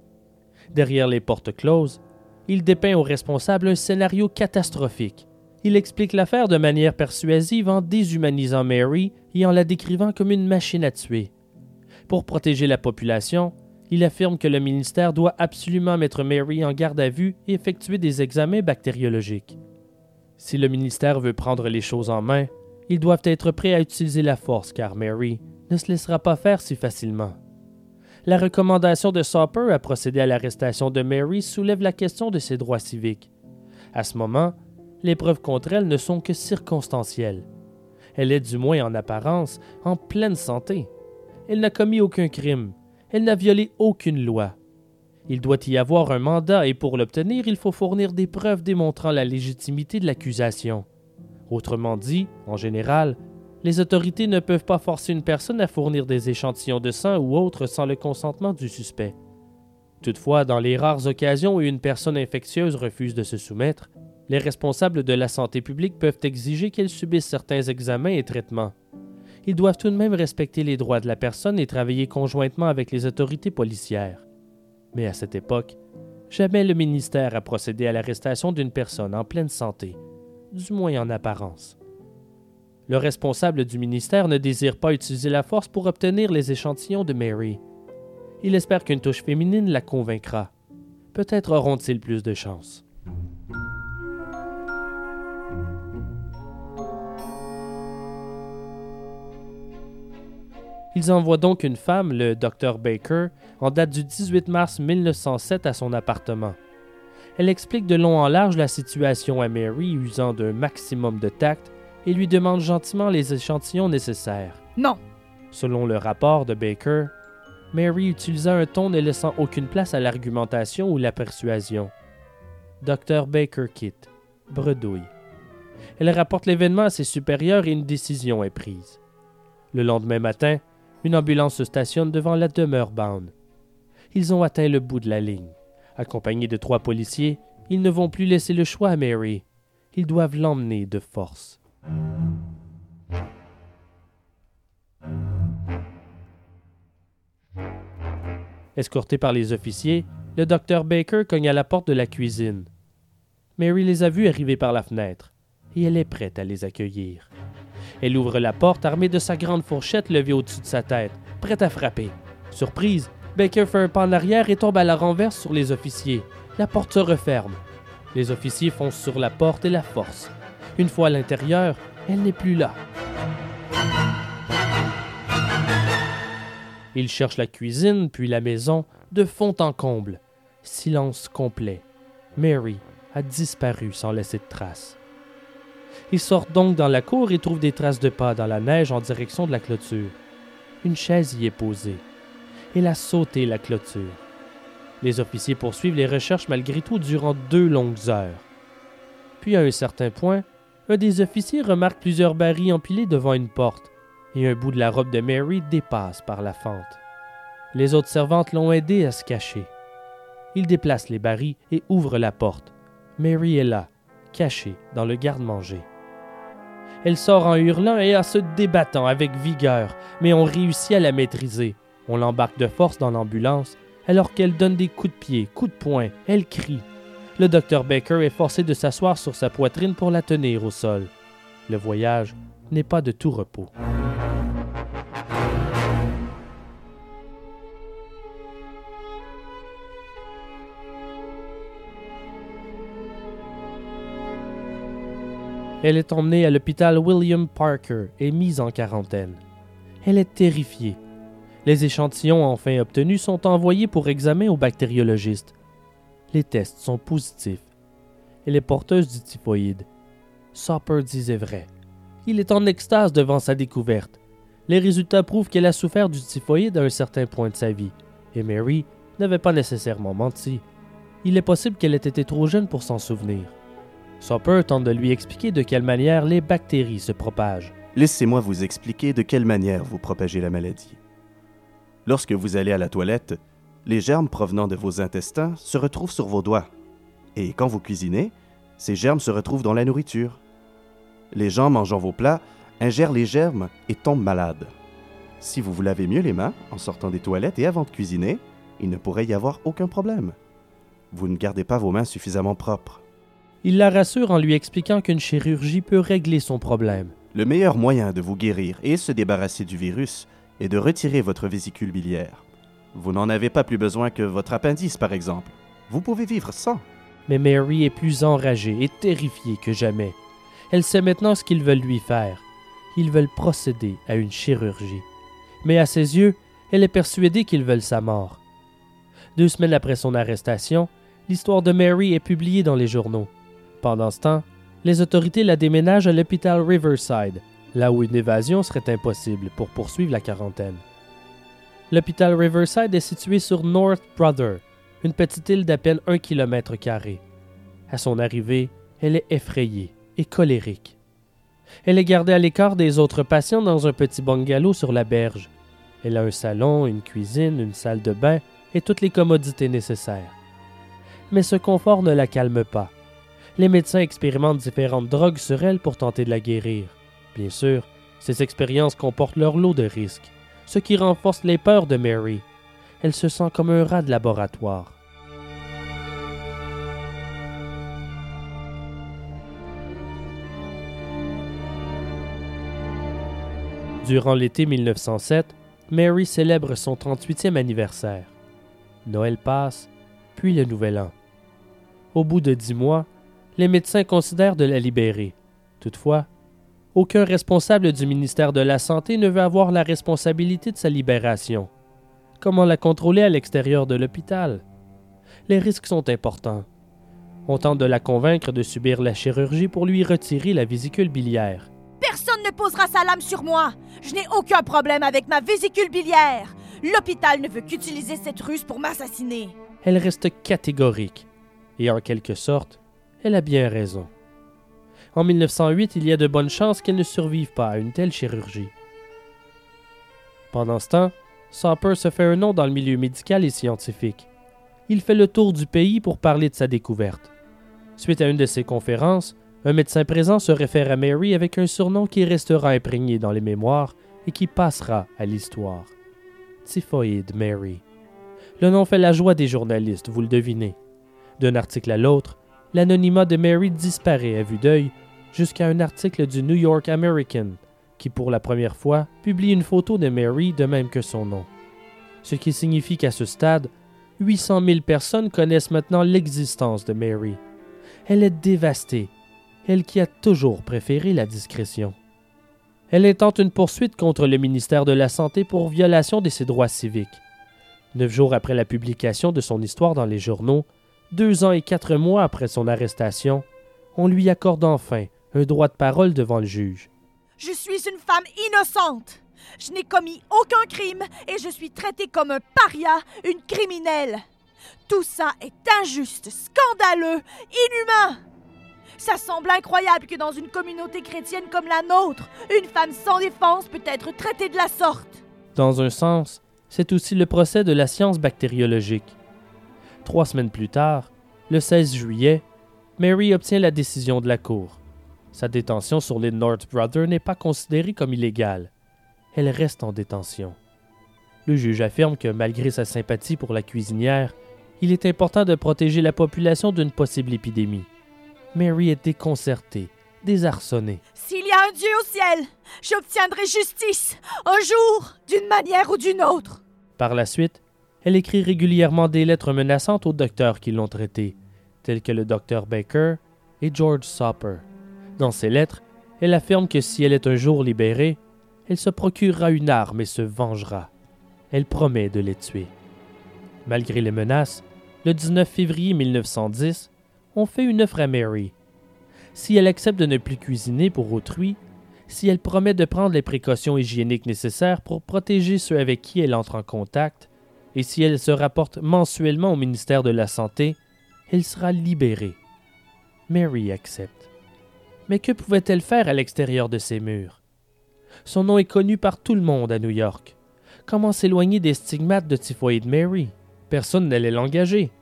Derrière les portes closes, il dépeint aux responsables un scénario catastrophique. Il explique l'affaire de manière persuasive en déshumanisant Mary et en la décrivant comme une machine à tuer. Pour protéger la population, il affirme que le ministère doit absolument mettre Mary en garde à vue et effectuer des examens bactériologiques. Si le ministère veut prendre les choses en main, ils doivent être prêts à utiliser la force car Mary ne se laissera pas faire si facilement. La recommandation de Sopper à procéder à l'arrestation de Mary soulève la question de ses droits civiques. À ce moment, les preuves contre elle ne sont que circonstancielles. Elle est, du moins en apparence, en pleine santé. Elle n'a commis aucun crime. Elle n'a violé aucune loi. Il doit y avoir un mandat et pour l'obtenir, il faut fournir des preuves démontrant la légitimité de l'accusation. Autrement dit, en général, les autorités ne peuvent pas forcer une personne à fournir des échantillons de sang ou autres sans le consentement du suspect. Toutefois, dans les rares occasions où une personne infectieuse refuse de se soumettre, les responsables de la santé publique peuvent exiger qu'elle subisse certains examens et traitements. Ils doivent tout de même respecter les droits de la personne et travailler conjointement avec les autorités policières. Mais à cette époque, jamais le ministère a procédé à l'arrestation d'une personne en pleine santé, du moins en apparence. Le responsable du ministère ne désire pas utiliser la force pour obtenir les échantillons de Mary. Il espère qu'une touche féminine la convaincra. Peut-être auront-ils plus de chance. Ils envoient donc une femme, le Dr Baker, en date du 18 mars 1907 à son appartement. Elle explique de long en large la situation à Mary, usant d'un maximum de tact et lui demande gentiment les échantillons nécessaires. Non. Selon le rapport de Baker, Mary utilisa un ton ne laissant aucune place à l'argumentation ou la persuasion. Dr. Baker quitte, bredouille. Elle rapporte l'événement à ses supérieurs et une décision est prise. Le lendemain matin, une ambulance se stationne devant la demeure Bound. Ils ont atteint le bout de la ligne. Accompagnés de trois policiers, ils ne vont plus laisser le choix à Mary. Ils doivent l'emmener de force. Escorté par les officiers, le docteur Baker cogne à la porte de la cuisine. Mary les a vus arriver par la fenêtre, et elle est prête à les accueillir. Elle ouvre la porte armée de sa grande fourchette levée au-dessus de sa tête, prête à frapper. Surprise, Baker fait un pas en arrière et tombe à la renverse sur les officiers. La porte se referme. Les officiers foncent sur la porte et la forcent. Une fois à l'intérieur, elle n'est plus là. Il cherche la cuisine, puis la maison, de fond en comble. Silence complet. Mary a disparu sans laisser de traces. Il sort donc dans la cour et trouve des traces de pas dans la neige en direction de la clôture. Une chaise y est posée. Il a sauté la clôture. Les officiers poursuivent les recherches malgré tout durant deux longues heures. Puis à un certain point, un des officiers remarque plusieurs barils empilés devant une porte, et un bout de la robe de Mary dépasse par la fente. Les autres servantes l'ont aidé à se cacher. Il déplace les barils et ouvre la porte. Mary est là, cachée dans le garde-manger. Elle sort en hurlant et en se débattant avec vigueur, mais on réussit à la maîtriser. On l'embarque de force dans l'ambulance, alors qu'elle donne des coups de pied, coups de poing, elle crie. Le docteur Baker est forcé de s'asseoir sur sa poitrine pour la tenir au sol. Le voyage n'est pas de tout repos. Elle est emmenée à l'hôpital William Parker et mise en quarantaine. Elle est terrifiée. Les échantillons enfin obtenus sont envoyés pour examen au bactériologiste. Les tests sont positifs. Elle est porteuse du typhoïde. Sopper disait vrai. Il est en extase devant sa découverte. Les résultats prouvent qu'elle a souffert du typhoïde à un certain point de sa vie, et Mary n'avait pas nécessairement menti. Il est possible qu'elle ait été trop jeune pour s'en souvenir. Sopper tente de lui expliquer de quelle manière les bactéries se propagent. Laissez-moi vous expliquer de quelle manière vous propagez la maladie. Lorsque vous allez à la toilette, les germes provenant de vos intestins se retrouvent sur vos doigts. Et quand vous cuisinez, ces germes se retrouvent dans la nourriture. Les gens mangeant vos plats ingèrent les germes et tombent malades. Si vous vous lavez mieux les mains en sortant des toilettes et avant de cuisiner, il ne pourrait y avoir aucun problème. Vous ne gardez pas vos mains suffisamment propres. Il la rassure en lui expliquant qu'une chirurgie peut régler son problème. Le meilleur moyen de vous guérir et se débarrasser du virus est de retirer votre vésicule biliaire. Vous n'en avez pas plus besoin que votre appendice, par exemple. Vous pouvez vivre sans. Mais Mary est plus enragée et terrifiée que jamais. Elle sait maintenant ce qu'ils veulent lui faire. Ils veulent procéder à une chirurgie. Mais à ses yeux, elle est persuadée qu'ils veulent sa mort. Deux semaines après son arrestation, l'histoire de Mary est publiée dans les journaux. Pendant ce temps, les autorités la déménagent à l'hôpital Riverside, là où une évasion serait impossible pour poursuivre la quarantaine. L'hôpital Riverside est situé sur North Brother, une petite île d'à peine un kilomètre carré. À son arrivée, elle est effrayée et colérique. Elle est gardée à l'écart des autres patients dans un petit bungalow sur la berge. Elle a un salon, une cuisine, une salle de bain et toutes les commodités nécessaires. Mais ce confort ne la calme pas les médecins expérimentent différentes drogues sur elle pour tenter de la guérir. Bien sûr, ces expériences comportent leur lot de risques, ce qui renforce les peurs de Mary. Elle se sent comme un rat de laboratoire. Durant l'été 1907, Mary célèbre son 38e anniversaire. Noël passe, puis le Nouvel An. Au bout de dix mois, les médecins considèrent de la libérer. Toutefois, aucun responsable du ministère de la Santé ne veut avoir la responsabilité de sa libération. Comment la contrôler à l'extérieur de l'hôpital? Les risques sont importants. On tente de la convaincre de subir la chirurgie pour lui retirer la vésicule biliaire. Personne ne posera sa lame sur moi. Je n'ai aucun problème avec ma vésicule biliaire. L'hôpital ne veut qu'utiliser cette ruse pour m'assassiner. Elle reste catégorique. Et en quelque sorte, elle a bien raison. En 1908, il y a de bonnes chances qu'elle ne survive pas à une telle chirurgie. Pendant ce temps, Sopper se fait un nom dans le milieu médical et scientifique. Il fait le tour du pays pour parler de sa découverte. Suite à une de ses conférences, un médecin présent se réfère à Mary avec un surnom qui restera imprégné dans les mémoires et qui passera à l'histoire. Typhoïde Mary. Le nom fait la joie des journalistes, vous le devinez. D'un article à l'autre, l'anonymat de Mary disparaît à vue d'œil jusqu'à un article du New York American qui pour la première fois publie une photo de Mary de même que son nom. Ce qui signifie qu'à ce stade, 800 000 personnes connaissent maintenant l'existence de Mary. Elle est dévastée, elle qui a toujours préféré la discrétion. Elle intente une poursuite contre le ministère de la Santé pour violation de ses droits civiques. Neuf jours après la publication de son histoire dans les journaux, deux ans et quatre mois après son arrestation, on lui accorde enfin un droit de parole devant le juge. Je suis une femme innocente. Je n'ai commis aucun crime et je suis traitée comme un paria, une criminelle. Tout ça est injuste, scandaleux, inhumain. Ça semble incroyable que dans une communauté chrétienne comme la nôtre, une femme sans défense peut être traitée de la sorte. Dans un sens, c'est aussi le procès de la science bactériologique. Trois semaines plus tard, le 16 juillet, Mary obtient la décision de la Cour. Sa détention sur l'île North Brother n'est pas considérée comme illégale. Elle reste en détention. Le juge affirme que malgré sa sympathie pour la cuisinière, il est important de protéger la population d'une possible épidémie. Mary est déconcertée, désarçonnée. S'il y a un Dieu au ciel, j'obtiendrai justice, un jour, d'une manière ou d'une autre. Par la suite, elle écrit régulièrement des lettres menaçantes aux docteurs qui l'ont traitée, tels que le docteur Baker et George Soper. Dans ces lettres, elle affirme que si elle est un jour libérée, elle se procurera une arme et se vengera. Elle promet de les tuer. Malgré les menaces, le 19 février 1910, on fait une offre à Mary. Si elle accepte de ne plus cuisiner pour autrui, si elle promet de prendre les précautions hygiéniques nécessaires pour protéger ceux avec qui elle entre en contact, et si elle se rapporte mensuellement au ministère de la Santé, elle sera libérée. Mary accepte. Mais que pouvait-elle faire à l'extérieur de ces murs? Son nom est connu par tout le monde à New York. Comment s'éloigner des stigmates de Typhoid Mary? Personne n'allait l'engager.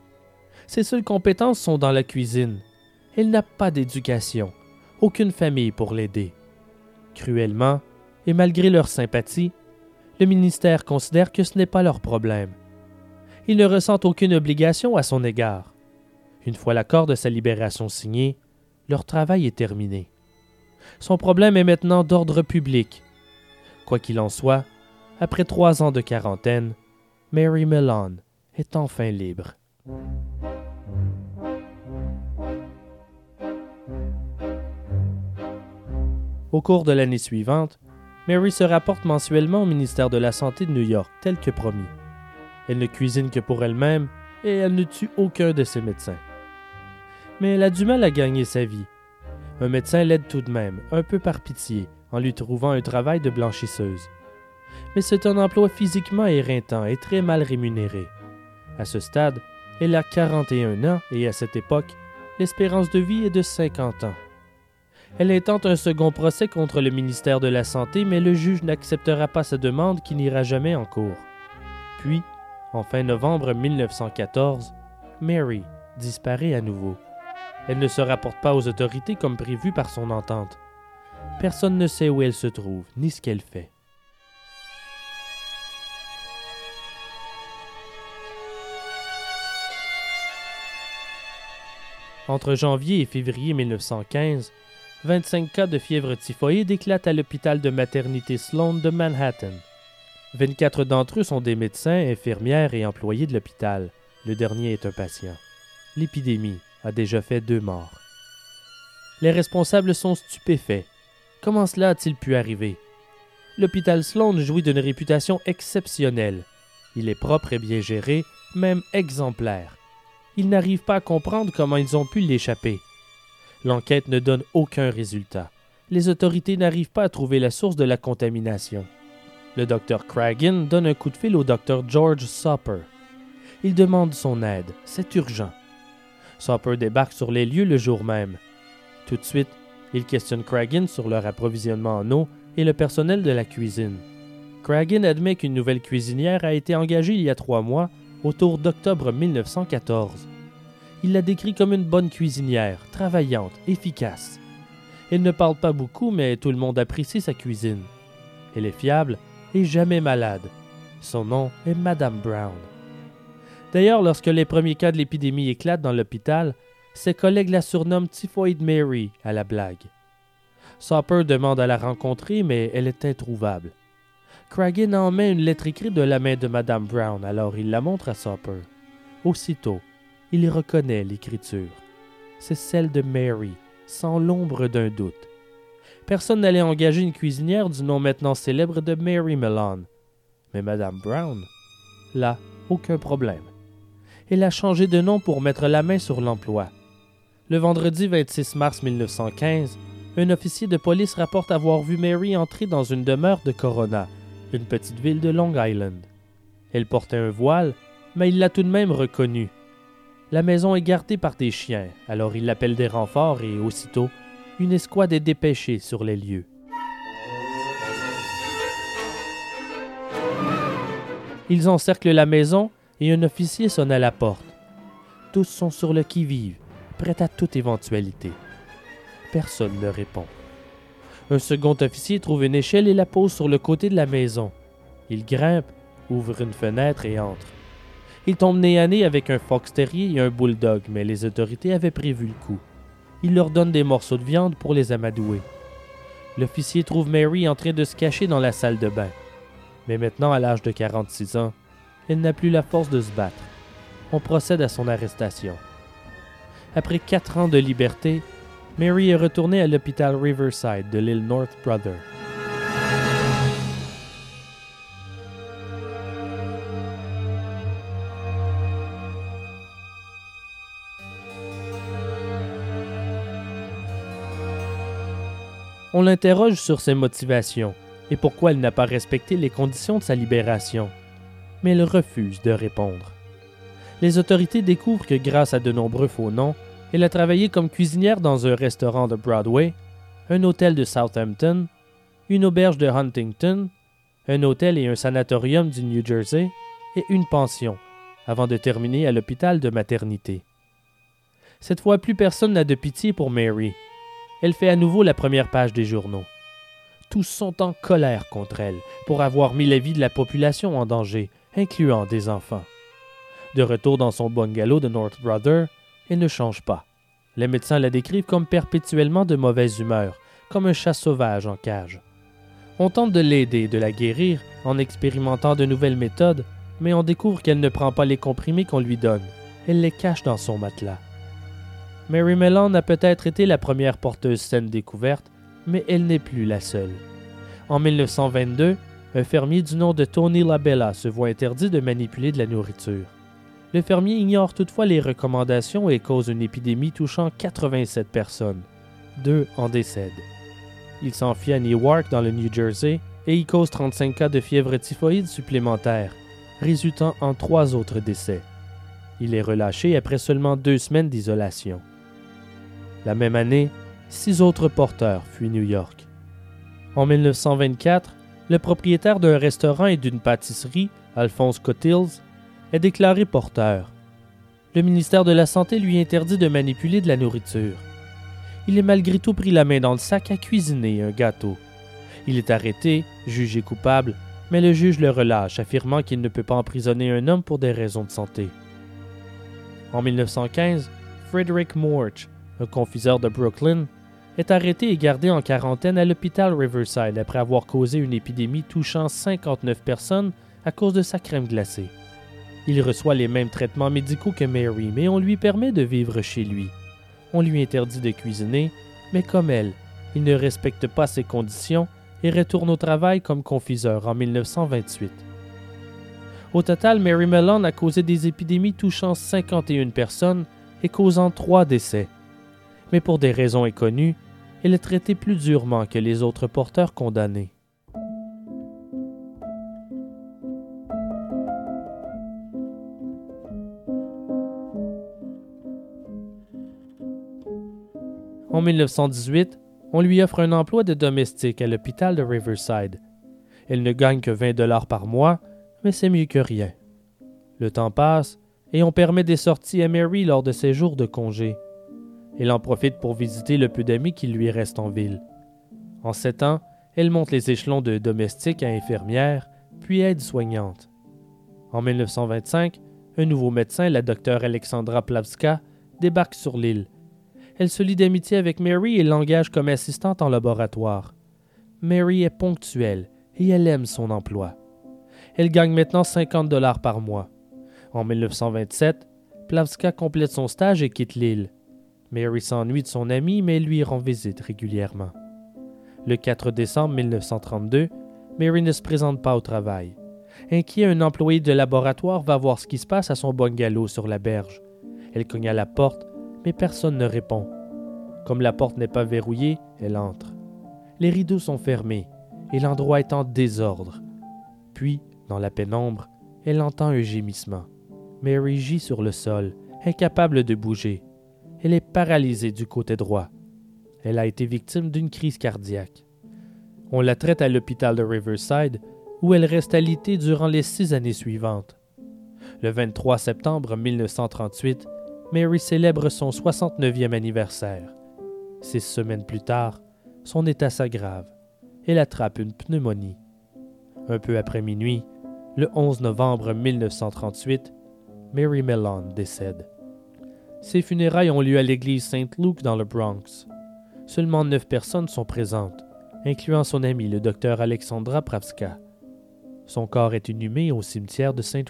Ses seules compétences sont dans la cuisine. Elle n'a pas d'éducation, aucune famille pour l'aider. Cruellement, et malgré leur sympathie, le ministère considère que ce n'est pas leur problème. Ils ne ressentent aucune obligation à son égard. Une fois l'accord de sa libération signé, leur travail est terminé. Son problème est maintenant d'ordre public. Quoi qu'il en soit, après trois ans de quarantaine, Mary Mellon est enfin libre. Au cours de l'année suivante, Mary se rapporte mensuellement au ministère de la Santé de New York, tel que promis. Elle ne cuisine que pour elle-même et elle ne tue aucun de ses médecins. Mais elle a du mal à gagner sa vie. Un médecin l'aide tout de même, un peu par pitié, en lui trouvant un travail de blanchisseuse. Mais c'est un emploi physiquement éreintant et très mal rémunéré. À ce stade, elle a 41 ans et à cette époque, l'espérance de vie est de 50 ans. Elle intente un second procès contre le ministère de la Santé, mais le juge n'acceptera pas sa demande qui n'ira jamais en cours. Puis, en fin novembre 1914, Mary disparaît à nouveau. Elle ne se rapporte pas aux autorités comme prévu par son entente. Personne ne sait où elle se trouve, ni ce qu'elle fait. Entre janvier et février 1915, 25 cas de fièvre typhoïde éclatent à l'hôpital de maternité Sloan de Manhattan. 24 d'entre eux sont des médecins, infirmières et employés de l'hôpital. Le dernier est un patient. L'épidémie a déjà fait deux morts. Les responsables sont stupéfaits. Comment cela a-t-il pu arriver? L'hôpital Sloan jouit d'une réputation exceptionnelle. Il est propre et bien géré, même exemplaire ils n'arrivent pas à comprendre comment ils ont pu l'échapper. L'enquête ne donne aucun résultat. Les autorités n'arrivent pas à trouver la source de la contamination. Le docteur Cragen donne un coup de fil au docteur George Soper. Il demande son aide. C'est urgent. Soper débarque sur les lieux le jour même. Tout de suite, il questionne Cragen sur leur approvisionnement en eau et le personnel de la cuisine. Cragen admet qu'une nouvelle cuisinière a été engagée il y a trois mois autour d'octobre 1914. Il la décrit comme une bonne cuisinière, travaillante, efficace. Elle ne parle pas beaucoup, mais tout le monde apprécie sa cuisine. Elle est fiable et jamais malade. Son nom est Madame Brown. D'ailleurs, lorsque les premiers cas de l'épidémie éclatent dans l'hôpital, ses collègues la surnomment Typhoid Mary à la blague. Soper demande à la rencontrer, mais elle est introuvable. Cragen en met une lettre écrite de la main de Madame Brown, alors il la montre à Soper. Aussitôt, il y reconnaît l'écriture. C'est celle de Mary, sans l'ombre d'un doute. Personne n'allait engager une cuisinière du nom maintenant célèbre de Mary Mellon. Mais Madame Brown, là, aucun problème. Elle a changé de nom pour mettre la main sur l'emploi. Le vendredi 26 mars 1915, un officier de police rapporte avoir vu Mary entrer dans une demeure de Corona, une petite ville de Long Island. Elle portait un voile, mais il l'a tout de même reconnue. La maison est gardée par des chiens, alors il appelle des renforts et aussitôt, une escouade est dépêchée sur les lieux. Ils encerclent la maison et un officier sonne à la porte. Tous sont sur le qui-vive, prêts à toute éventualité. Personne ne répond. Un second officier trouve une échelle et la pose sur le côté de la maison. Il grimpe, ouvre une fenêtre et entre. Il tombe nez à nez avec un fox terrier et un bulldog, mais les autorités avaient prévu le coup. Il leur donne des morceaux de viande pour les amadouer. L'officier trouve Mary en train de se cacher dans la salle de bain. Mais maintenant, à l'âge de 46 ans, elle n'a plus la force de se battre. On procède à son arrestation. Après quatre ans de liberté, Mary est retournée à l'hôpital Riverside de l'île North Brother. On l'interroge sur ses motivations et pourquoi elle n'a pas respecté les conditions de sa libération, mais elle refuse de répondre. Les autorités découvrent que grâce à de nombreux faux noms, elle a travaillé comme cuisinière dans un restaurant de Broadway, un hôtel de Southampton, une auberge de Huntington, un hôtel et un sanatorium du New Jersey et une pension, avant de terminer à l'hôpital de maternité. Cette fois, plus personne n'a de pitié pour Mary. Elle fait à nouveau la première page des journaux. Tous sont en colère contre elle pour avoir mis la vie de la population en danger, incluant des enfants. De retour dans son bungalow de North Brother, elle ne change pas. Les médecins la décrivent comme perpétuellement de mauvaise humeur, comme un chat sauvage en cage. On tente de l'aider de la guérir en expérimentant de nouvelles méthodes, mais on découvre qu'elle ne prend pas les comprimés qu'on lui donne. Elle les cache dans son matelas. Mary Mellon a peut-être été la première porteuse saine découverte, mais elle n'est plus la seule. En 1922, un fermier du nom de Tony Labella se voit interdit de manipuler de la nourriture. Le fermier ignore toutefois les recommandations et cause une épidémie touchant 87 personnes. Deux en décèdent. Il s'enfuit à Newark dans le New Jersey et y cause 35 cas de fièvre typhoïde supplémentaires, résultant en trois autres décès. Il est relâché après seulement deux semaines d'isolation. La même année, six autres porteurs fuient New York. En 1924, le propriétaire d'un restaurant et d'une pâtisserie, Alphonse Cotilles, est déclaré porteur. Le ministère de la Santé lui interdit de manipuler de la nourriture. Il est malgré tout pris la main dans le sac à cuisiner un gâteau. Il est arrêté, jugé coupable, mais le juge le relâche, affirmant qu'il ne peut pas emprisonner un homme pour des raisons de santé. En 1915, Frederick Morch, un confiseur de Brooklyn, est arrêté et gardé en quarantaine à l'hôpital Riverside après avoir causé une épidémie touchant 59 personnes à cause de sa crème glacée. Il reçoit les mêmes traitements médicaux que Mary, mais on lui permet de vivre chez lui. On lui interdit de cuisiner, mais comme elle, il ne respecte pas ses conditions et retourne au travail comme confiseur en 1928. Au total, Mary Mellon a causé des épidémies touchant 51 personnes et causant trois décès. Mais pour des raisons inconnues, elle est traitée plus durement que les autres porteurs condamnés. En 1918, on lui offre un emploi de domestique à l'hôpital de Riverside. Elle ne gagne que 20 dollars par mois, mais c'est mieux que rien. Le temps passe et on permet des sorties à Mary lors de ses jours de congé. Elle en profite pour visiter le peu d'amis qui lui restent en ville. En sept ans, elle monte les échelons de domestique à infirmière, puis aide-soignante. En 1925, un nouveau médecin, la docteure Alexandra Plavska, débarque sur l'île elle se lie d'amitié avec Mary et l'engage comme assistante en laboratoire. Mary est ponctuelle et elle aime son emploi. Elle gagne maintenant 50 dollars par mois. En 1927, Plavska complète son stage et quitte l'île. Mary s'ennuie de son ami mais lui rend visite régulièrement. Le 4 décembre 1932, Mary ne se présente pas au travail. Inquiet, un employé de laboratoire va voir ce qui se passe à son bungalow sur la berge. Elle cogne à la porte mais personne ne répond. Comme la porte n'est pas verrouillée, elle entre. Les rideaux sont fermés et l'endroit est en désordre. Puis, dans la pénombre, elle entend un gémissement. Mary gît sur le sol incapable de bouger. Elle est paralysée du côté droit. Elle a été victime d'une crise cardiaque. On la traite à l'hôpital de Riverside, où elle reste alitée durant les six années suivantes. Le 23 septembre 1938, Mary célèbre son 69e anniversaire. Six semaines plus tard, son état s'aggrave. Elle attrape une pneumonie. Un peu après minuit, le 11 novembre 1938, Mary Mellon décède. Ses funérailles ont lieu à l'église Saint-Luc dans le Bronx. Seulement neuf personnes sont présentes, incluant son ami le docteur Alexandra Pravska. Son corps est inhumé au cimetière de Saint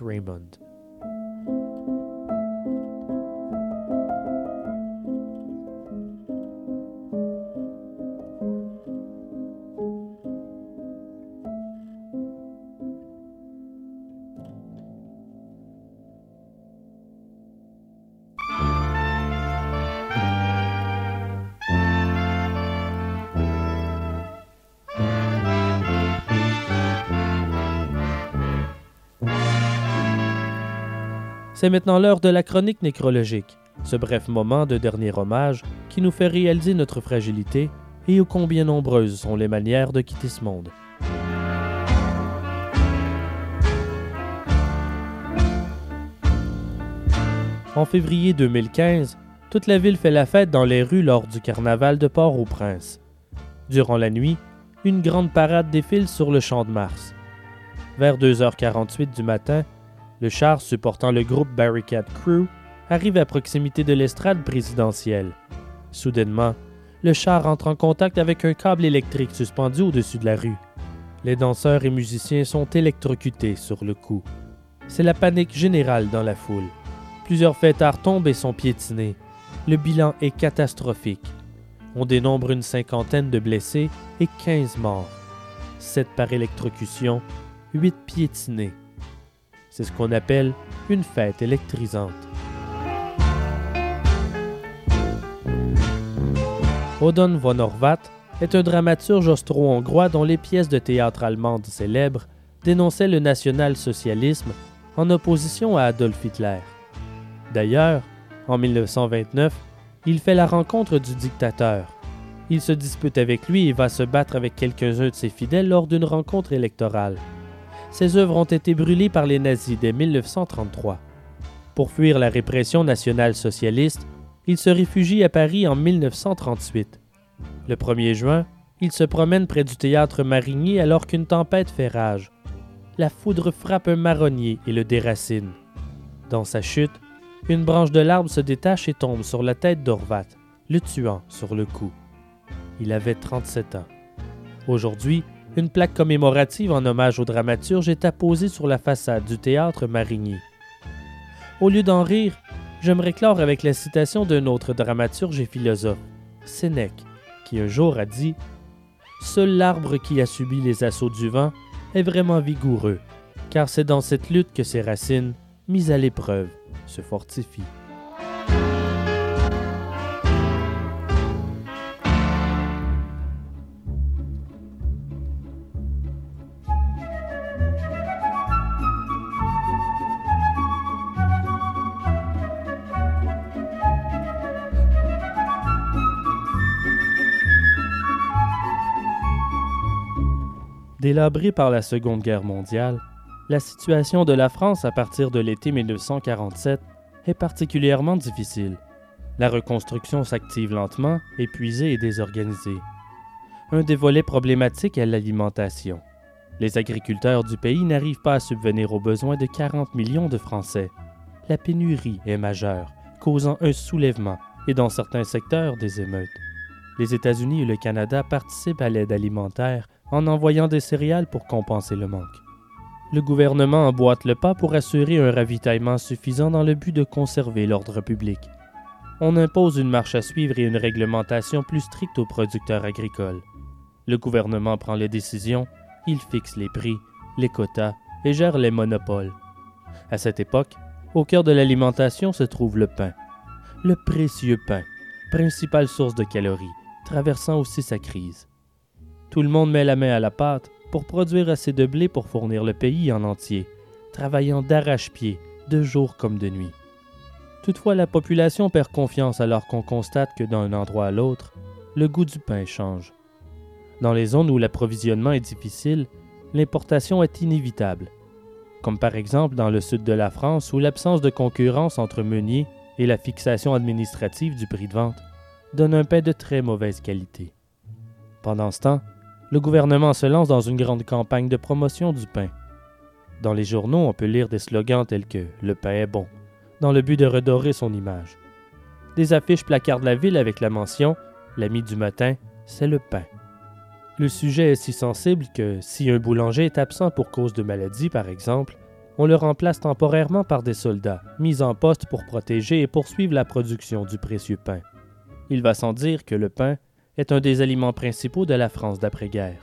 C'est maintenant l'heure de la chronique nécrologique, ce bref moment de dernier hommage qui nous fait réaliser notre fragilité et ô combien nombreuses sont les manières de quitter ce monde. En février 2015, toute la ville fait la fête dans les rues lors du carnaval de Port-au-Prince. Durant la nuit, une grande parade défile sur le champ de Mars. Vers 2h48 du matin, le char supportant le groupe Barricade Crew arrive à proximité de l'estrade présidentielle. Soudainement, le char entre en contact avec un câble électrique suspendu au-dessus de la rue. Les danseurs et musiciens sont électrocutés sur le coup. C'est la panique générale dans la foule. Plusieurs fêtards tombent et sont piétinés. Le bilan est catastrophique. On dénombre une cinquantaine de blessés et 15 morts. 7 par électrocution, 8 piétinés. C'est ce qu'on appelle une fête électrisante. Odon von Horvath est un dramaturge austro-hongrois dont les pièces de théâtre allemandes célèbres dénonçaient le national-socialisme en opposition à Adolf Hitler. D'ailleurs, en 1929, il fait la rencontre du dictateur. Il se dispute avec lui et va se battre avec quelques-uns de ses fidèles lors d'une rencontre électorale. Ses œuvres ont été brûlées par les nazis dès 1933. Pour fuir la répression nationale-socialiste, il se réfugie à Paris en 1938. Le 1er juin, il se promène près du théâtre Marigny alors qu'une tempête fait rage. La foudre frappe un marronnier et le déracine. Dans sa chute, une branche de l'arbre se détache et tombe sur la tête d'Orvat, le tuant sur le coup. Il avait 37 ans. Aujourd'hui, une plaque commémorative en hommage au dramaturge est apposée sur la façade du théâtre Marigny. Au lieu d'en rire, j'aimerais clore avec la citation d'un autre dramaturge et philosophe, Sénèque, qui un jour a dit Seul l'arbre qui a subi les assauts du vent est vraiment vigoureux, car c'est dans cette lutte que ses racines, mises à l'épreuve, se fortifient. Délabrée par la Seconde Guerre mondiale, la situation de la France à partir de l'été 1947 est particulièrement difficile. La reconstruction s'active lentement, épuisée et désorganisée. Un des volets problématiques est l'alimentation. Les agriculteurs du pays n'arrivent pas à subvenir aux besoins de 40 millions de Français. La pénurie est majeure, causant un soulèvement et dans certains secteurs des émeutes. Les États-Unis et le Canada participent à l'aide alimentaire en envoyant des céréales pour compenser le manque. Le gouvernement emboîte le pas pour assurer un ravitaillement suffisant dans le but de conserver l'ordre public. On impose une marche à suivre et une réglementation plus stricte aux producteurs agricoles. Le gouvernement prend les décisions, il fixe les prix, les quotas et gère les monopoles. À cette époque, au cœur de l'alimentation se trouve le pain. Le précieux pain, principale source de calories, traversant aussi sa crise. Tout le monde met la main à la pâte pour produire assez de blé pour fournir le pays en entier, travaillant d'arrache-pied, de jour comme de nuit. Toutefois, la population perd confiance alors qu'on constate que d'un endroit à l'autre, le goût du pain change. Dans les zones où l'approvisionnement est difficile, l'importation est inévitable, comme par exemple dans le sud de la France où l'absence de concurrence entre meuniers et la fixation administrative du prix de vente donne un pain de très mauvaise qualité. Pendant ce temps, le gouvernement se lance dans une grande campagne de promotion du pain. Dans les journaux, on peut lire des slogans tels que Le pain est bon, dans le but de redorer son image. Des affiches placardent la ville avec la mention L'ami du matin, c'est le pain. Le sujet est si sensible que si un boulanger est absent pour cause de maladie, par exemple, on le remplace temporairement par des soldats, mis en poste pour protéger et poursuivre la production du précieux pain. Il va sans dire que le pain est un des aliments principaux de la France d'après-guerre.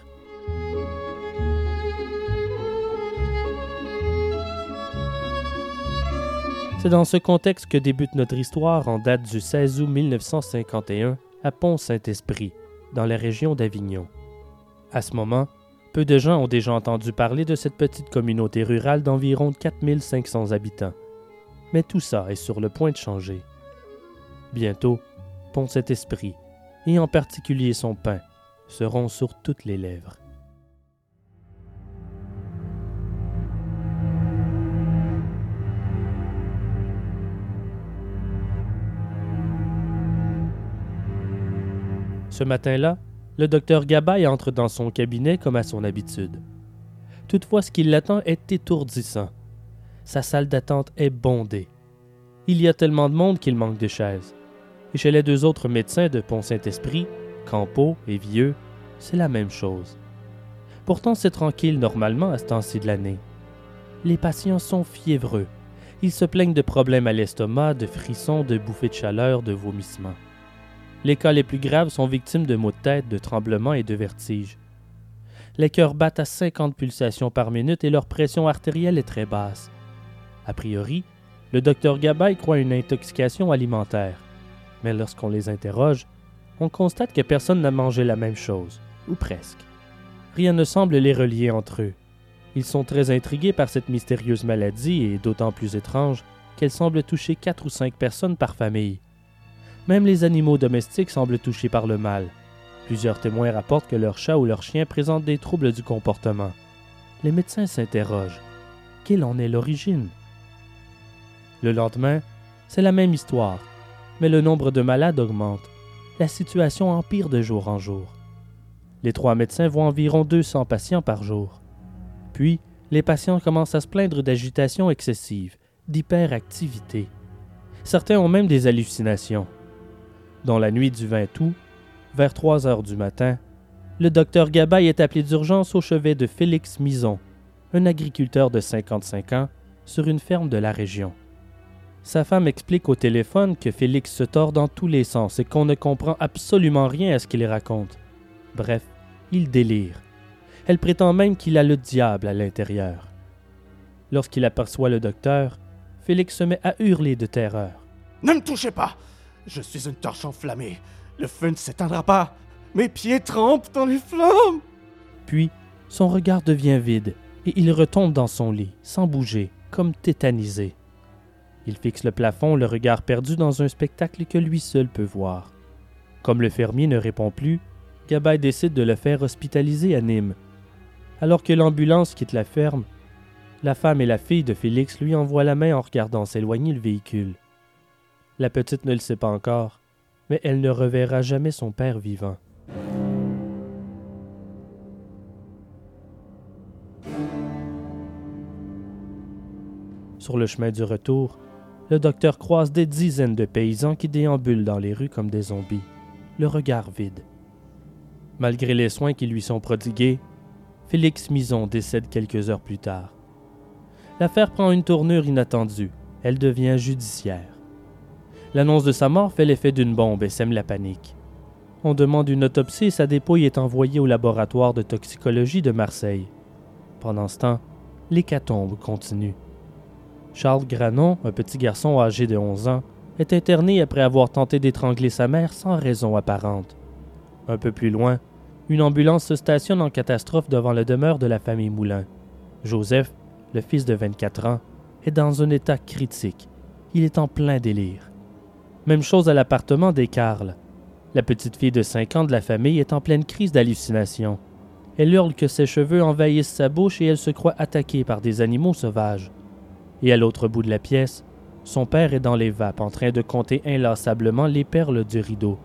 C'est dans ce contexte que débute notre histoire en date du 16 août 1951 à Pont-Saint-Esprit, dans la région d'Avignon. À ce moment, peu de gens ont déjà entendu parler de cette petite communauté rurale d'environ 4500 habitants. Mais tout ça est sur le point de changer. Bientôt, Pont-Saint-Esprit, et en particulier son pain, seront sur toutes les lèvres. Ce matin-là, le docteur Gabay entre dans son cabinet comme à son habitude. Toutefois, ce qui l'attend est étourdissant. Sa salle d'attente est bondée. Il y a tellement de monde qu'il manque de chaises. Et chez les deux autres médecins de Pont-Saint-Esprit, Campo et Vieux, c'est la même chose. Pourtant, c'est tranquille normalement à ce temps-ci de l'année. Les patients sont fiévreux. Ils se plaignent de problèmes à l'estomac, de frissons, de bouffées de chaleur, de vomissements. Les cas les plus graves sont victimes de maux de tête, de tremblements et de vertiges. Les cœurs battent à 50 pulsations par minute et leur pression artérielle est très basse. A priori, le docteur Gabay croit une intoxication alimentaire. Mais lorsqu'on les interroge, on constate que personne n'a mangé la même chose, ou presque. Rien ne semble les relier entre eux. Ils sont très intrigués par cette mystérieuse maladie et d'autant plus étrange qu'elle semble toucher quatre ou cinq personnes par famille. Même les animaux domestiques semblent touchés par le mal. Plusieurs témoins rapportent que leur chat ou leur chien présentent des troubles du comportement. Les médecins s'interrogent. Quelle en est l'origine? Le lendemain, c'est la même histoire, mais le nombre de malades augmente. La situation empire de jour en jour. Les trois médecins voient environ 200 patients par jour. Puis, les patients commencent à se plaindre d'agitation excessive, d'hyperactivité. Certains ont même des hallucinations. Dans la nuit du 20 août, vers 3 heures du matin, le docteur Gabay est appelé d'urgence au chevet de Félix Mison, un agriculteur de 55 ans, sur une ferme de la région. Sa femme explique au téléphone que Félix se tord dans tous les sens et qu'on ne comprend absolument rien à ce qu'il raconte. Bref, il délire. Elle prétend même qu'il a le diable à l'intérieur. Lorsqu'il aperçoit le docteur, Félix se met à hurler de terreur. Ne me touchez pas je suis une torche enflammée. Le feu ne s'éteindra pas. Mes pieds trempent dans les flammes. Puis, son regard devient vide et il retombe dans son lit, sans bouger, comme tétanisé. Il fixe le plafond, le regard perdu dans un spectacle que lui seul peut voir. Comme le fermier ne répond plus, Gabay décide de le faire hospitaliser à Nîmes. Alors que l'ambulance quitte la ferme, la femme et la fille de Félix lui envoient la main en regardant s'éloigner le véhicule. La petite ne le sait pas encore, mais elle ne reverra jamais son père vivant. Sur le chemin du retour, le docteur croise des dizaines de paysans qui déambulent dans les rues comme des zombies, le regard vide. Malgré les soins qui lui sont prodigués, Félix Mison décède quelques heures plus tard. L'affaire prend une tournure inattendue, elle devient judiciaire. L'annonce de sa mort fait l'effet d'une bombe et sème la panique. On demande une autopsie et sa dépouille est envoyée au laboratoire de toxicologie de Marseille. Pendant ce temps, l'hécatombe continue. Charles Granon, un petit garçon âgé de 11 ans, est interné après avoir tenté d'étrangler sa mère sans raison apparente. Un peu plus loin, une ambulance se stationne en catastrophe devant la demeure de la famille Moulin. Joseph, le fils de 24 ans, est dans un état critique Il est en plein délire. Même chose à l'appartement des Carl. La petite fille de 5 ans de la famille est en pleine crise d'hallucination. Elle hurle que ses cheveux envahissent sa bouche et elle se croit attaquée par des animaux sauvages. Et à l'autre bout de la pièce, son père est dans les vapes en train de compter inlassablement les perles du rideau.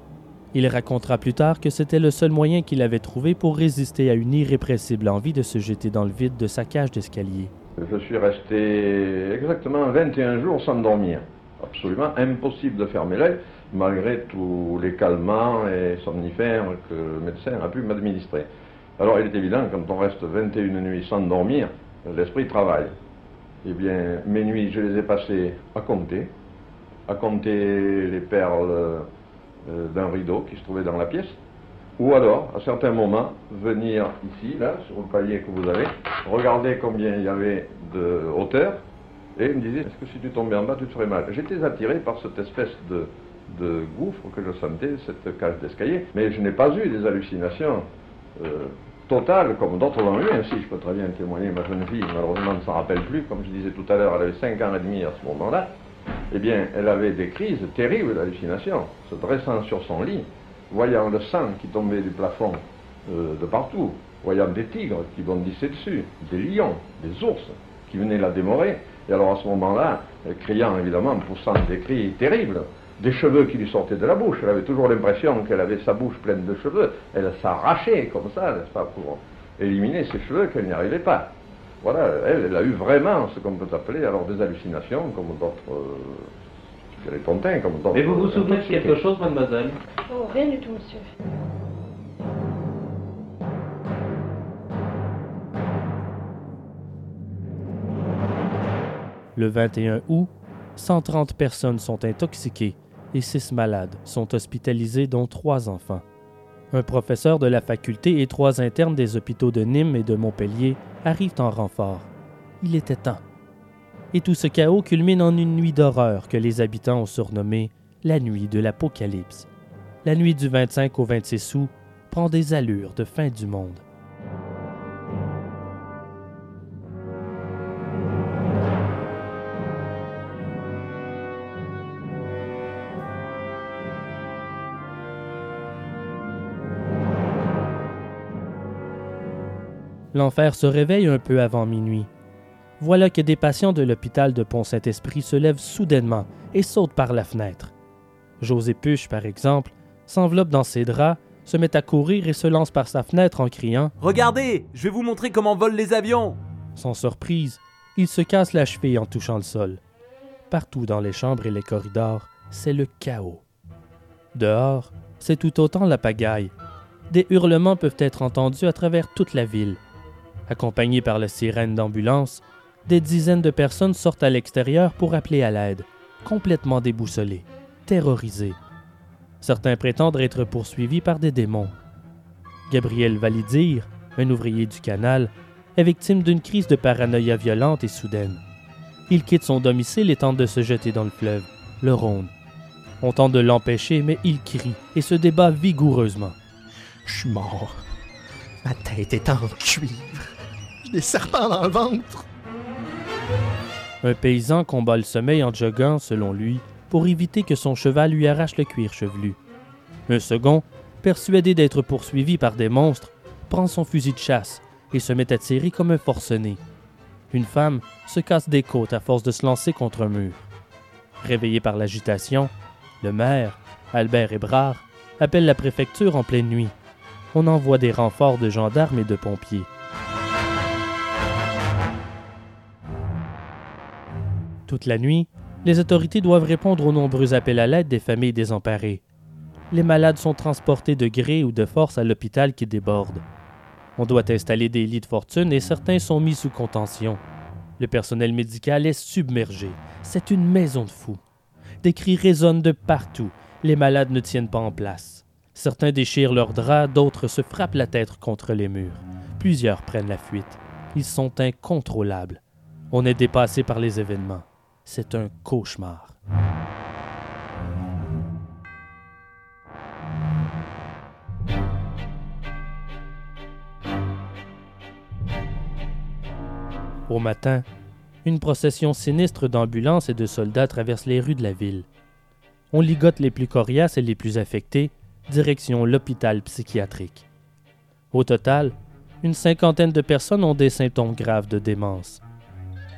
Il racontera plus tard que c'était le seul moyen qu'il avait trouvé pour résister à une irrépressible envie de se jeter dans le vide de sa cage d'escalier. Je suis resté exactement 21 jours sans dormir. Absolument impossible de fermer l'œil, malgré tous les calmants et somnifères que le médecin a pu m'administrer. Alors il est évident, quand on reste 21 nuits sans dormir, l'esprit travaille. Eh bien, mes nuits, je les ai passées à compter, à compter les perles euh, d'un rideau qui se trouvait dans la pièce, ou alors, à certains moments, venir ici, là, sur le palier que vous avez, regarder combien il y avait de hauteur, et me disait, est-ce que si tu tombais en bas, tu te ferais mal? J'étais attiré par cette espèce de, gouffre que je sentais, cette cage d'escalier, mais je n'ai pas eu des hallucinations euh, totales comme d'autres l'ont eu, ainsi je peux très bien témoigner, ma jeune fille, malheureusement ne s'en rappelle plus, comme je disais tout à l'heure, elle avait 5 ans et demi à ce moment-là, eh bien, elle avait des crises terribles d'hallucination, se dressant sur son lit, voyant le sang qui tombait du plafond euh, de partout, voyant des tigres qui bondissaient dessus, des lions, des ours qui venaient la démorer, et alors à ce moment-là, criant évidemment, poussant des cris terribles, des cheveux qui lui sortaient de la bouche, elle avait toujours l'impression qu'elle avait sa bouche pleine de cheveux, elle s'arrachait comme ça, n'est-ce pas, pour éliminer ses cheveux qu'elle n'y arrivait pas voilà, elle, elle, a eu vraiment ce qu'on peut appeler alors des hallucinations, comme d'autres. Euh, les pontins, comme d'autres. Mais vous vous souvenez de quelque chose, mademoiselle? Oh, rien du tout, monsieur. Le 21 août, 130 personnes sont intoxiquées et 6 malades sont hospitalisés, dont 3 enfants. Un professeur de la faculté et trois internes des hôpitaux de Nîmes et de Montpellier arrivent en renfort. Il était temps. Et tout ce chaos culmine en une nuit d'horreur que les habitants ont surnommée la nuit de l'Apocalypse. La nuit du 25 au 26 août prend des allures de fin du monde. L'enfer se réveille un peu avant minuit. Voilà que des patients de l'hôpital de Pont-Saint-Esprit se lèvent soudainement et sautent par la fenêtre. José Puche, par exemple, s'enveloppe dans ses draps, se met à courir et se lance par sa fenêtre en criant Regardez, je vais vous montrer comment volent les avions Sans surprise, il se casse la cheville en touchant le sol. Partout dans les chambres et les corridors, c'est le chaos. Dehors, c'est tout autant la pagaille. Des hurlements peuvent être entendus à travers toute la ville. Accompagnés par la sirène d'ambulance, des dizaines de personnes sortent à l'extérieur pour appeler à l'aide, complètement déboussolés, terrorisés. Certains prétendent être poursuivis par des démons. Gabriel Validir, un ouvrier du canal, est victime d'une crise de paranoïa violente et soudaine. Il quitte son domicile et tente de se jeter dans le fleuve, le Rhône. On tente de l'empêcher, mais il crie et se débat vigoureusement. Je suis mort. Ma tête est en cuivre. <laughs> Des serpents dans le ventre. Un paysan combat le sommeil en joguant, selon lui, pour éviter que son cheval lui arrache le cuir chevelu. Un second, persuadé d'être poursuivi par des monstres, prend son fusil de chasse et se met à tirer comme un forcené. Une femme se casse des côtes à force de se lancer contre un mur. Réveillé par l'agitation, le maire, Albert Hébrard, appelle la préfecture en pleine nuit. On envoie des renforts de gendarmes et de pompiers. Toute la nuit, les autorités doivent répondre aux nombreux appels à l'aide des familles désemparées. Les malades sont transportés de gré ou de force à l'hôpital qui déborde. On doit installer des lits de fortune et certains sont mis sous contention. Le personnel médical est submergé. C'est une maison de fous. Des cris résonnent de partout. Les malades ne tiennent pas en place. Certains déchirent leurs draps, d'autres se frappent la tête contre les murs. Plusieurs prennent la fuite. Ils sont incontrôlables. On est dépassé par les événements. C'est un cauchemar. Au matin, Une procession sinistre d'ambulances et de soldats traverse les rues de la ville. On ligote les plus coriaces et les plus affectés, direction l'hôpital psychiatrique. Au total, une cinquantaine de personnes ont des symptômes graves de démence.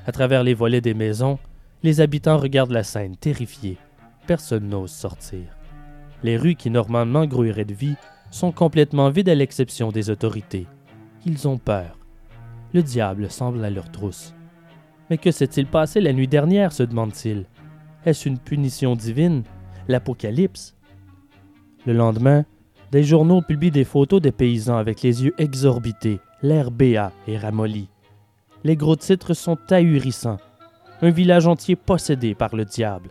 À travers les volets des maisons, les habitants regardent la scène terrifiés. Personne n'ose sortir. Les rues qui normalement grouilleraient de vie sont complètement vides à l'exception des autorités. Ils ont peur. Le diable semble à leur trousse. Mais que s'est-il passé la nuit dernière, se demande-t-il. Est-ce une punition divine L'Apocalypse? Le lendemain, des journaux publient des photos des paysans avec les yeux exorbités, l'air béat et ramolli. Les gros titres sont ahurissants. Un village entier possédé par le diable.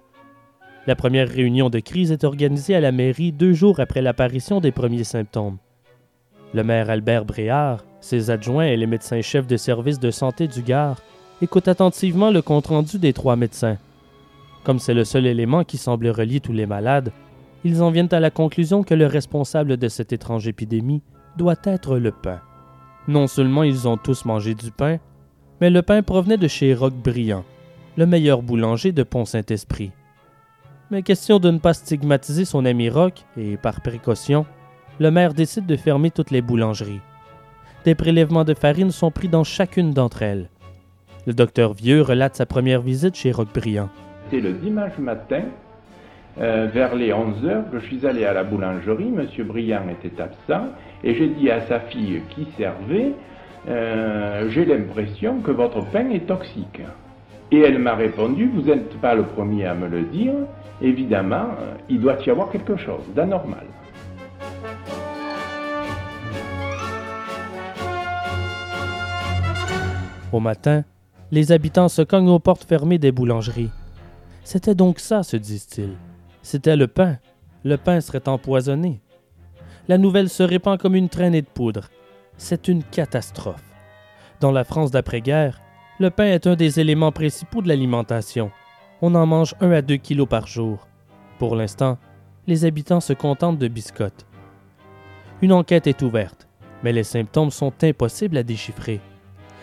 La première réunion de crise est organisée à la mairie deux jours après l'apparition des premiers symptômes. Le maire Albert Bréard, ses adjoints et les médecins-chefs de service de santé du Gard écoutent attentivement le compte-rendu des trois médecins. Comme c'est le seul élément qui semble relier tous les malades, ils en viennent à la conclusion que le responsable de cette étrange épidémie doit être le pain. Non seulement ils ont tous mangé du pain, mais le pain provenait de chez Roch Briand, le meilleur boulanger de Pont-Saint-Esprit. Mais question de ne pas stigmatiser son ami Roch, et par précaution, le maire décide de fermer toutes les boulangeries. Des prélèvements de farine sont pris dans chacune d'entre elles. Le docteur Vieux relate sa première visite chez Roquebriand. C'était le dimanche matin, euh, vers les 11 heures, je suis allé à la boulangerie. Monsieur Briand était absent et j'ai dit à sa fille qui servait euh, J'ai l'impression que votre pain est toxique. Et elle m'a répondu Vous n'êtes pas le premier à me le dire. Évidemment, euh, il doit y avoir quelque chose d'anormal. Au matin, les habitants se cognent aux portes fermées des boulangeries. C'était donc ça, se disent-ils. C'était le pain. Le pain serait empoisonné. La nouvelle se répand comme une traînée de poudre. C'est une catastrophe. Dans la France d'après-guerre, le pain est un des éléments principaux de l'alimentation. On en mange 1 à 2 kilos par jour. Pour l'instant, les habitants se contentent de biscottes. Une enquête est ouverte, mais les symptômes sont impossibles à déchiffrer.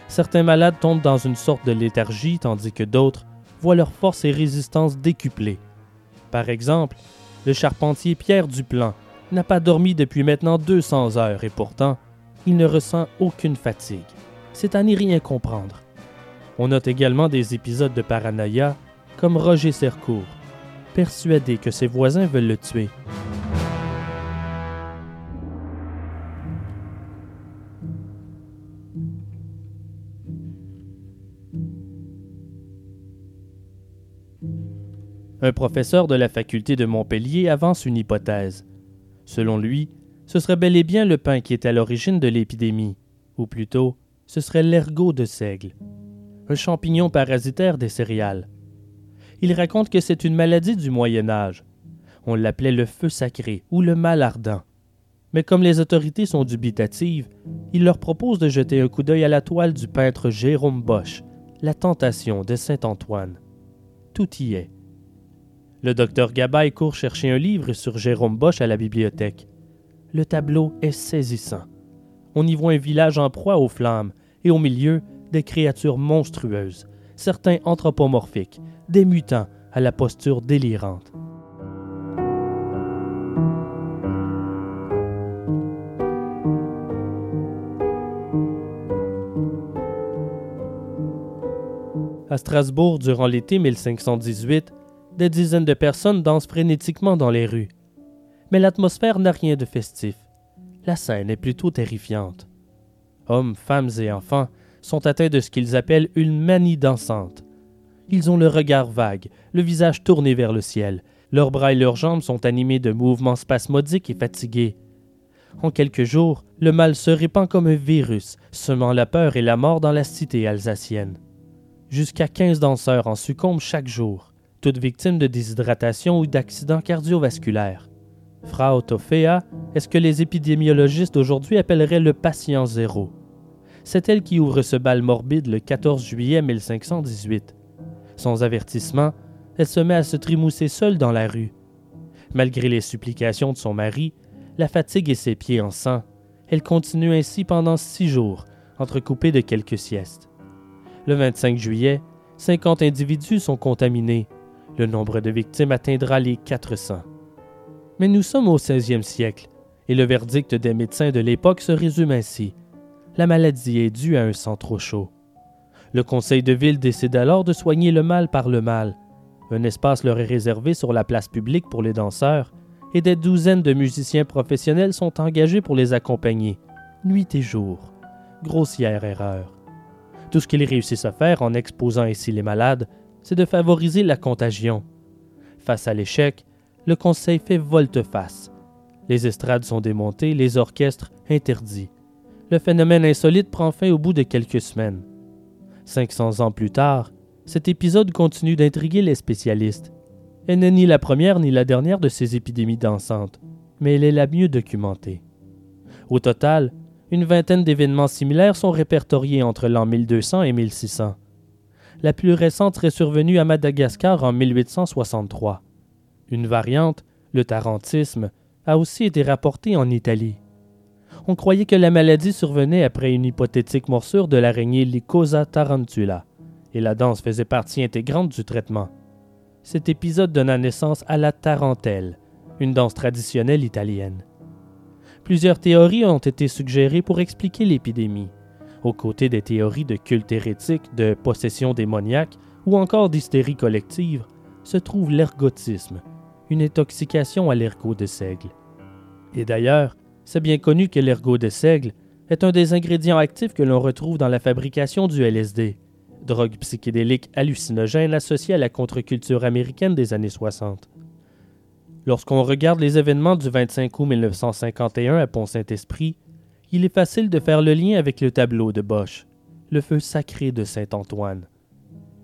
Certains malades tombent dans une sorte de léthargie tandis que d'autres voient leur force et résistance décuplées. Par exemple, le charpentier Pierre Duplan n'a pas dormi depuis maintenant 200 heures et pourtant, il ne ressent aucune fatigue. C'est à n'y rien comprendre. On note également des épisodes de paranoïa, comme Roger Sercourt, persuadé que ses voisins veulent le tuer. Un professeur de la faculté de Montpellier avance une hypothèse. Selon lui, ce serait bel et bien le pain qui est à l'origine de l'épidémie, ou plutôt, ce serait l'ergot de seigle, un champignon parasitaire des céréales. Il raconte que c'est une maladie du Moyen Âge. On l'appelait le feu sacré ou le mal ardent. Mais comme les autorités sont dubitatives, il leur propose de jeter un coup d'œil à la toile du peintre Jérôme Bosch, La tentation de Saint Antoine. Tout y est. Le docteur Gabay court chercher un livre sur Jérôme Bosch à la bibliothèque. Le tableau est saisissant. On y voit un village en proie aux flammes et au milieu des créatures monstrueuses, certains anthropomorphiques, des mutants à la posture délirante. À Strasbourg, durant l'été 1518, des dizaines de personnes dansent frénétiquement dans les rues. Mais l'atmosphère n'a rien de festif. La scène est plutôt terrifiante. Hommes, femmes et enfants sont atteints de ce qu'ils appellent une manie dansante. Ils ont le regard vague, le visage tourné vers le ciel. Leurs bras et leurs jambes sont animés de mouvements spasmodiques et fatigués. En quelques jours, le mal se répand comme un virus, semant la peur et la mort dans la cité alsacienne. Jusqu'à 15 danseurs en succombent chaque jour toutes victimes de déshydratation ou d'accidents cardiovasculaires. Frau Tofea est ce que les épidémiologistes d'aujourd'hui appelleraient le patient zéro? C'est elle qui ouvre ce bal morbide le 14 juillet 1518. Sans avertissement, elle se met à se trimousser seule dans la rue. Malgré les supplications de son mari, la fatigue et ses pieds en sang, elle continue ainsi pendant six jours, entrecoupée de quelques siestes. Le 25 juillet, 50 individus sont contaminés. Le nombre de victimes atteindra les 400. Mais nous sommes au 16e siècle, et le verdict des médecins de l'époque se résume ainsi. La maladie est due à un sang trop chaud. Le conseil de ville décide alors de soigner le mal par le mal. Un espace leur est réservé sur la place publique pour les danseurs, et des douzaines de musiciens professionnels sont engagés pour les accompagner, nuit et jour. Grossière erreur. Tout ce qu'ils réussissent à faire en exposant ainsi les malades, c'est de favoriser la contagion. Face à l'échec, le conseil fait volte-face. Les estrades sont démontées, les orchestres interdits. Le phénomène insolite prend fin au bout de quelques semaines. 500 ans plus tard, cet épisode continue d'intriguer les spécialistes. Elle n'est ni la première ni la dernière de ces épidémies dansantes, mais elle est la mieux documentée. Au total, une vingtaine d'événements similaires sont répertoriés entre l'an 1200 et 1600. La plus récente serait survenue à Madagascar en 1863. Une variante, le tarantisme, a aussi été rapportée en Italie. On croyait que la maladie survenait après une hypothétique morsure de l'araignée Lycosa tarantula, et la danse faisait partie intégrante du traitement. Cet épisode donna naissance à la tarentelle, une danse traditionnelle italienne. Plusieurs théories ont été suggérées pour expliquer l'épidémie, aux côtés des théories de culte hérétique, de possession démoniaque ou encore d'hystérie collective, se trouve l'ergotisme, une intoxication à l'ergot de seigle. Et d'ailleurs, c'est bien connu que l'ergot de seigle est un des ingrédients actifs que l'on retrouve dans la fabrication du LSD, drogue psychédélique hallucinogène associée à la contre-culture américaine des années 60. Lorsqu'on regarde les événements du 25 août 1951 à Pont-Saint-Esprit, il est facile de faire le lien avec le tableau de Bosch, le feu sacré de Saint-Antoine.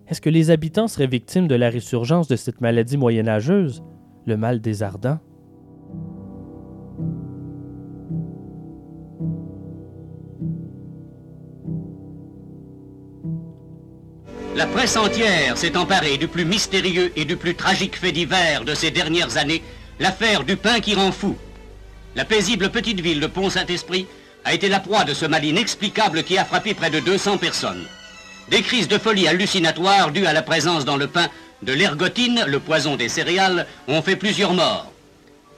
Est-ce que les habitants seraient victimes de la résurgence de cette maladie moyenâgeuse, le mal des ardents? La presse entière s'est emparée du plus mystérieux et du plus tragique fait divers de ces dernières années, l'affaire du pain qui rend fou. La paisible petite ville de Pont-Saint-Esprit a été la proie de ce mal inexplicable qui a frappé près de 200 personnes. Des crises de folie hallucinatoires dues à la présence dans le pain de l'ergotine, le poison des céréales, ont fait plusieurs morts.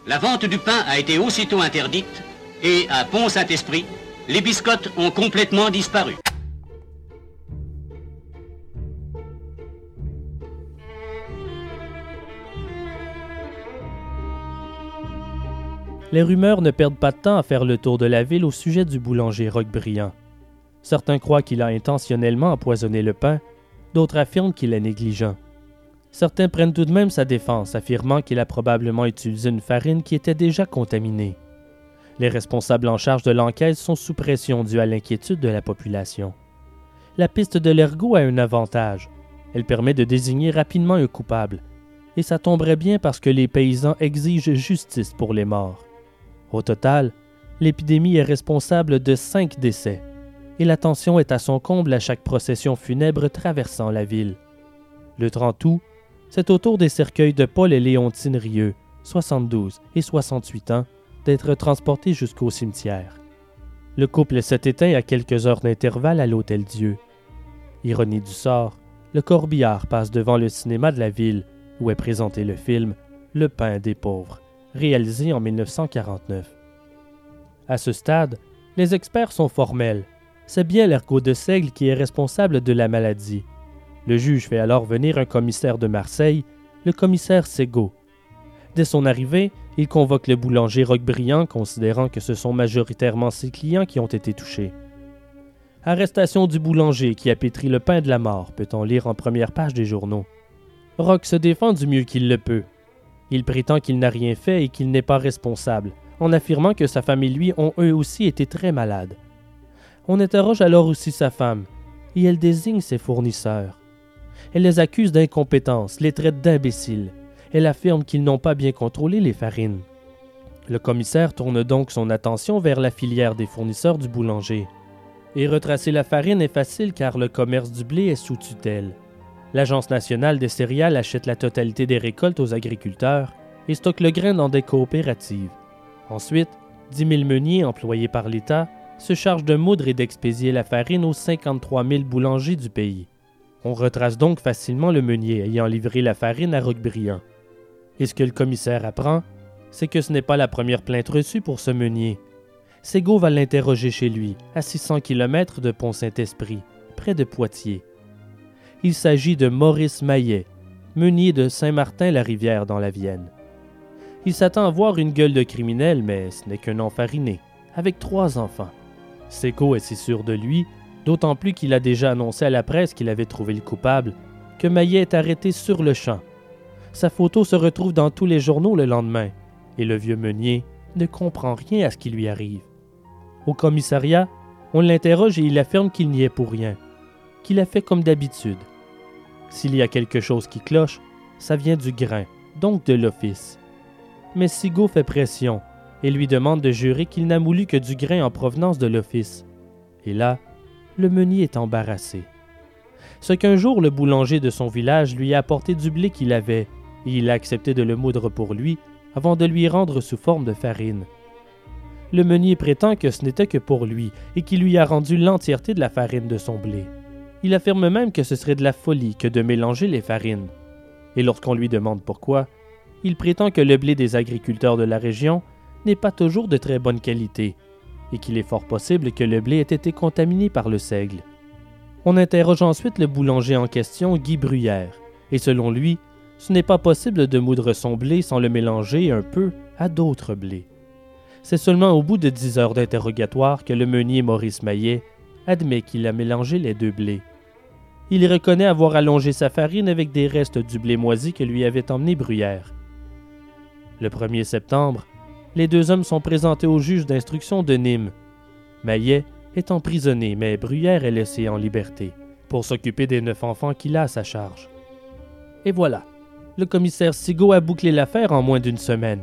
La vente du pain a été aussitôt interdite et à Pont-Saint-Esprit, les biscottes ont complètement disparu. Les rumeurs ne perdent pas de temps à faire le tour de la ville au sujet du boulanger Roquebriand. Certains croient qu'il a intentionnellement empoisonné le pain, d'autres affirment qu'il est négligent. Certains prennent tout de même sa défense, affirmant qu'il a probablement utilisé une farine qui était déjà contaminée. Les responsables en charge de l'enquête sont sous pression due à l'inquiétude de la population. La piste de l'ergot a un avantage. Elle permet de désigner rapidement un coupable. Et ça tomberait bien parce que les paysans exigent justice pour les morts. Au total, l'épidémie est responsable de cinq décès, et la tension est à son comble à chaque procession funèbre traversant la ville. Le 30 août, c'est au tour des cercueils de Paul et Léontine Rieux, 72 et 68 ans, d'être transportés jusqu'au cimetière. Le couple s'est éteint à quelques heures d'intervalle à l'Hôtel Dieu. Ironie du sort, le corbillard passe devant le cinéma de la ville où est présenté le film Le pain des pauvres réalisé en 1949. À ce stade, les experts sont formels. C'est bien l'ergot de seigle qui est responsable de la maladie. Le juge fait alors venir un commissaire de Marseille, le commissaire Segaud. Dès son arrivée, il convoque le boulanger Roquebriand, considérant que ce sont majoritairement ses clients qui ont été touchés. Arrestation du boulanger qui a pétri le pain de la mort, peut-on lire en première page des journaux. Rock se défend du mieux qu'il le peut. Il prétend qu'il n'a rien fait et qu'il n'est pas responsable, en affirmant que sa femme et lui ont eux aussi été très malades. On interroge alors aussi sa femme, et elle désigne ses fournisseurs. Elle les accuse d'incompétence, les traite d'imbéciles. Elle affirme qu'ils n'ont pas bien contrôlé les farines. Le commissaire tourne donc son attention vers la filière des fournisseurs du boulanger. Et retracer la farine est facile car le commerce du blé est sous tutelle. L'Agence nationale des céréales achète la totalité des récoltes aux agriculteurs et stocke le grain dans des coopératives. Ensuite, 10 000 meuniers employés par l'État se chargent de moudre et d'expédier la farine aux 53 000 boulangers du pays. On retrace donc facilement le meunier ayant livré la farine à Roquebriand. Et ce que le commissaire apprend, c'est que ce n'est pas la première plainte reçue pour ce meunier. Ségaud va l'interroger chez lui, à 600 km de Pont-Saint-Esprit, près de Poitiers. Il s'agit de Maurice Maillet, meunier de Saint-Martin-la-Rivière dans la Vienne. Il s'attend à voir une gueule de criminel, mais ce n'est qu'un enfariné, avec trois enfants. Ségaud est si sûr de lui, d'autant plus qu'il a déjà annoncé à la presse qu'il avait trouvé le coupable, que Maillet est arrêté sur le champ. Sa photo se retrouve dans tous les journaux le lendemain, et le vieux meunier ne comprend rien à ce qui lui arrive. Au commissariat, on l'interroge et il affirme qu'il n'y est pour rien, qu'il a fait comme d'habitude. S'il y a quelque chose qui cloche, ça vient du grain, donc de l'office. Mais Sigaud fait pression et lui demande de jurer qu'il n'a moulu que du grain en provenance de l'office. Et là, le meunier est embarrassé. Ce qu'un jour le boulanger de son village lui a apporté du blé qu'il avait, et il a accepté de le moudre pour lui avant de lui rendre sous forme de farine. Le meunier prétend que ce n'était que pour lui et qu'il lui a rendu l'entièreté de la farine de son blé. Il affirme même que ce serait de la folie que de mélanger les farines. Et lorsqu'on lui demande pourquoi, il prétend que le blé des agriculteurs de la région n'est pas toujours de très bonne qualité et qu'il est fort possible que le blé ait été contaminé par le seigle. On interroge ensuite le boulanger en question, Guy Bruyère, et selon lui, ce n'est pas possible de moudre son blé sans le mélanger un peu à d'autres blés. C'est seulement au bout de dix heures d'interrogatoire que le meunier Maurice Maillet admet qu'il a mélangé les deux blés. Il reconnaît avoir allongé sa farine avec des restes du blé moisi que lui avait emmené Bruyère. Le 1er septembre, les deux hommes sont présentés au juge d'instruction de Nîmes. Maillet est emprisonné, mais Bruyère est laissé en liberté pour s'occuper des neuf enfants qu'il a à sa charge. Et voilà, le commissaire Sigaud a bouclé l'affaire en moins d'une semaine,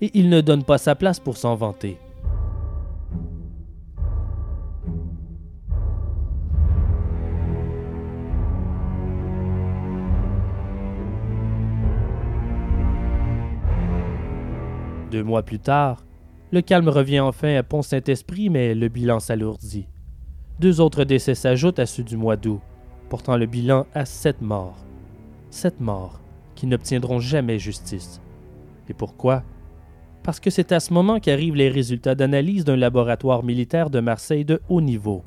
et il ne donne pas sa place pour s'en vanter. Deux mois plus tard, le calme revient enfin à Pont-Saint-Esprit, mais le bilan s'alourdit. Deux autres décès s'ajoutent à ceux du mois d'août, portant le bilan à sept morts. Sept morts qui n'obtiendront jamais justice. Et pourquoi? Parce que c'est à ce moment qu'arrivent les résultats d'analyse d'un laboratoire militaire de Marseille de haut niveau.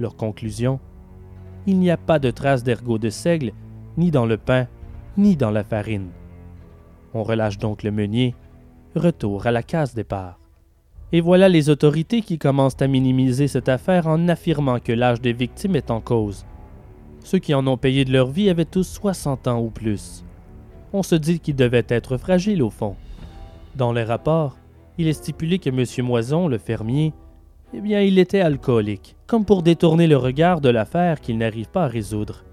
Leur conclusion? Il n'y a pas de traces d'ergot de seigle, ni dans le pain, ni dans la farine. On relâche donc le meunier Retour à la case départ. Et voilà les autorités qui commencent à minimiser cette affaire en affirmant que l'âge des victimes est en cause. Ceux qui en ont payé de leur vie avaient tous 60 ans ou plus. On se dit qu'ils devaient être fragiles au fond. Dans les rapports, il est stipulé que M. Moison, le fermier, eh bien, il était alcoolique, comme pour détourner le regard de l'affaire qu'ils n'arrivent pas à résoudre.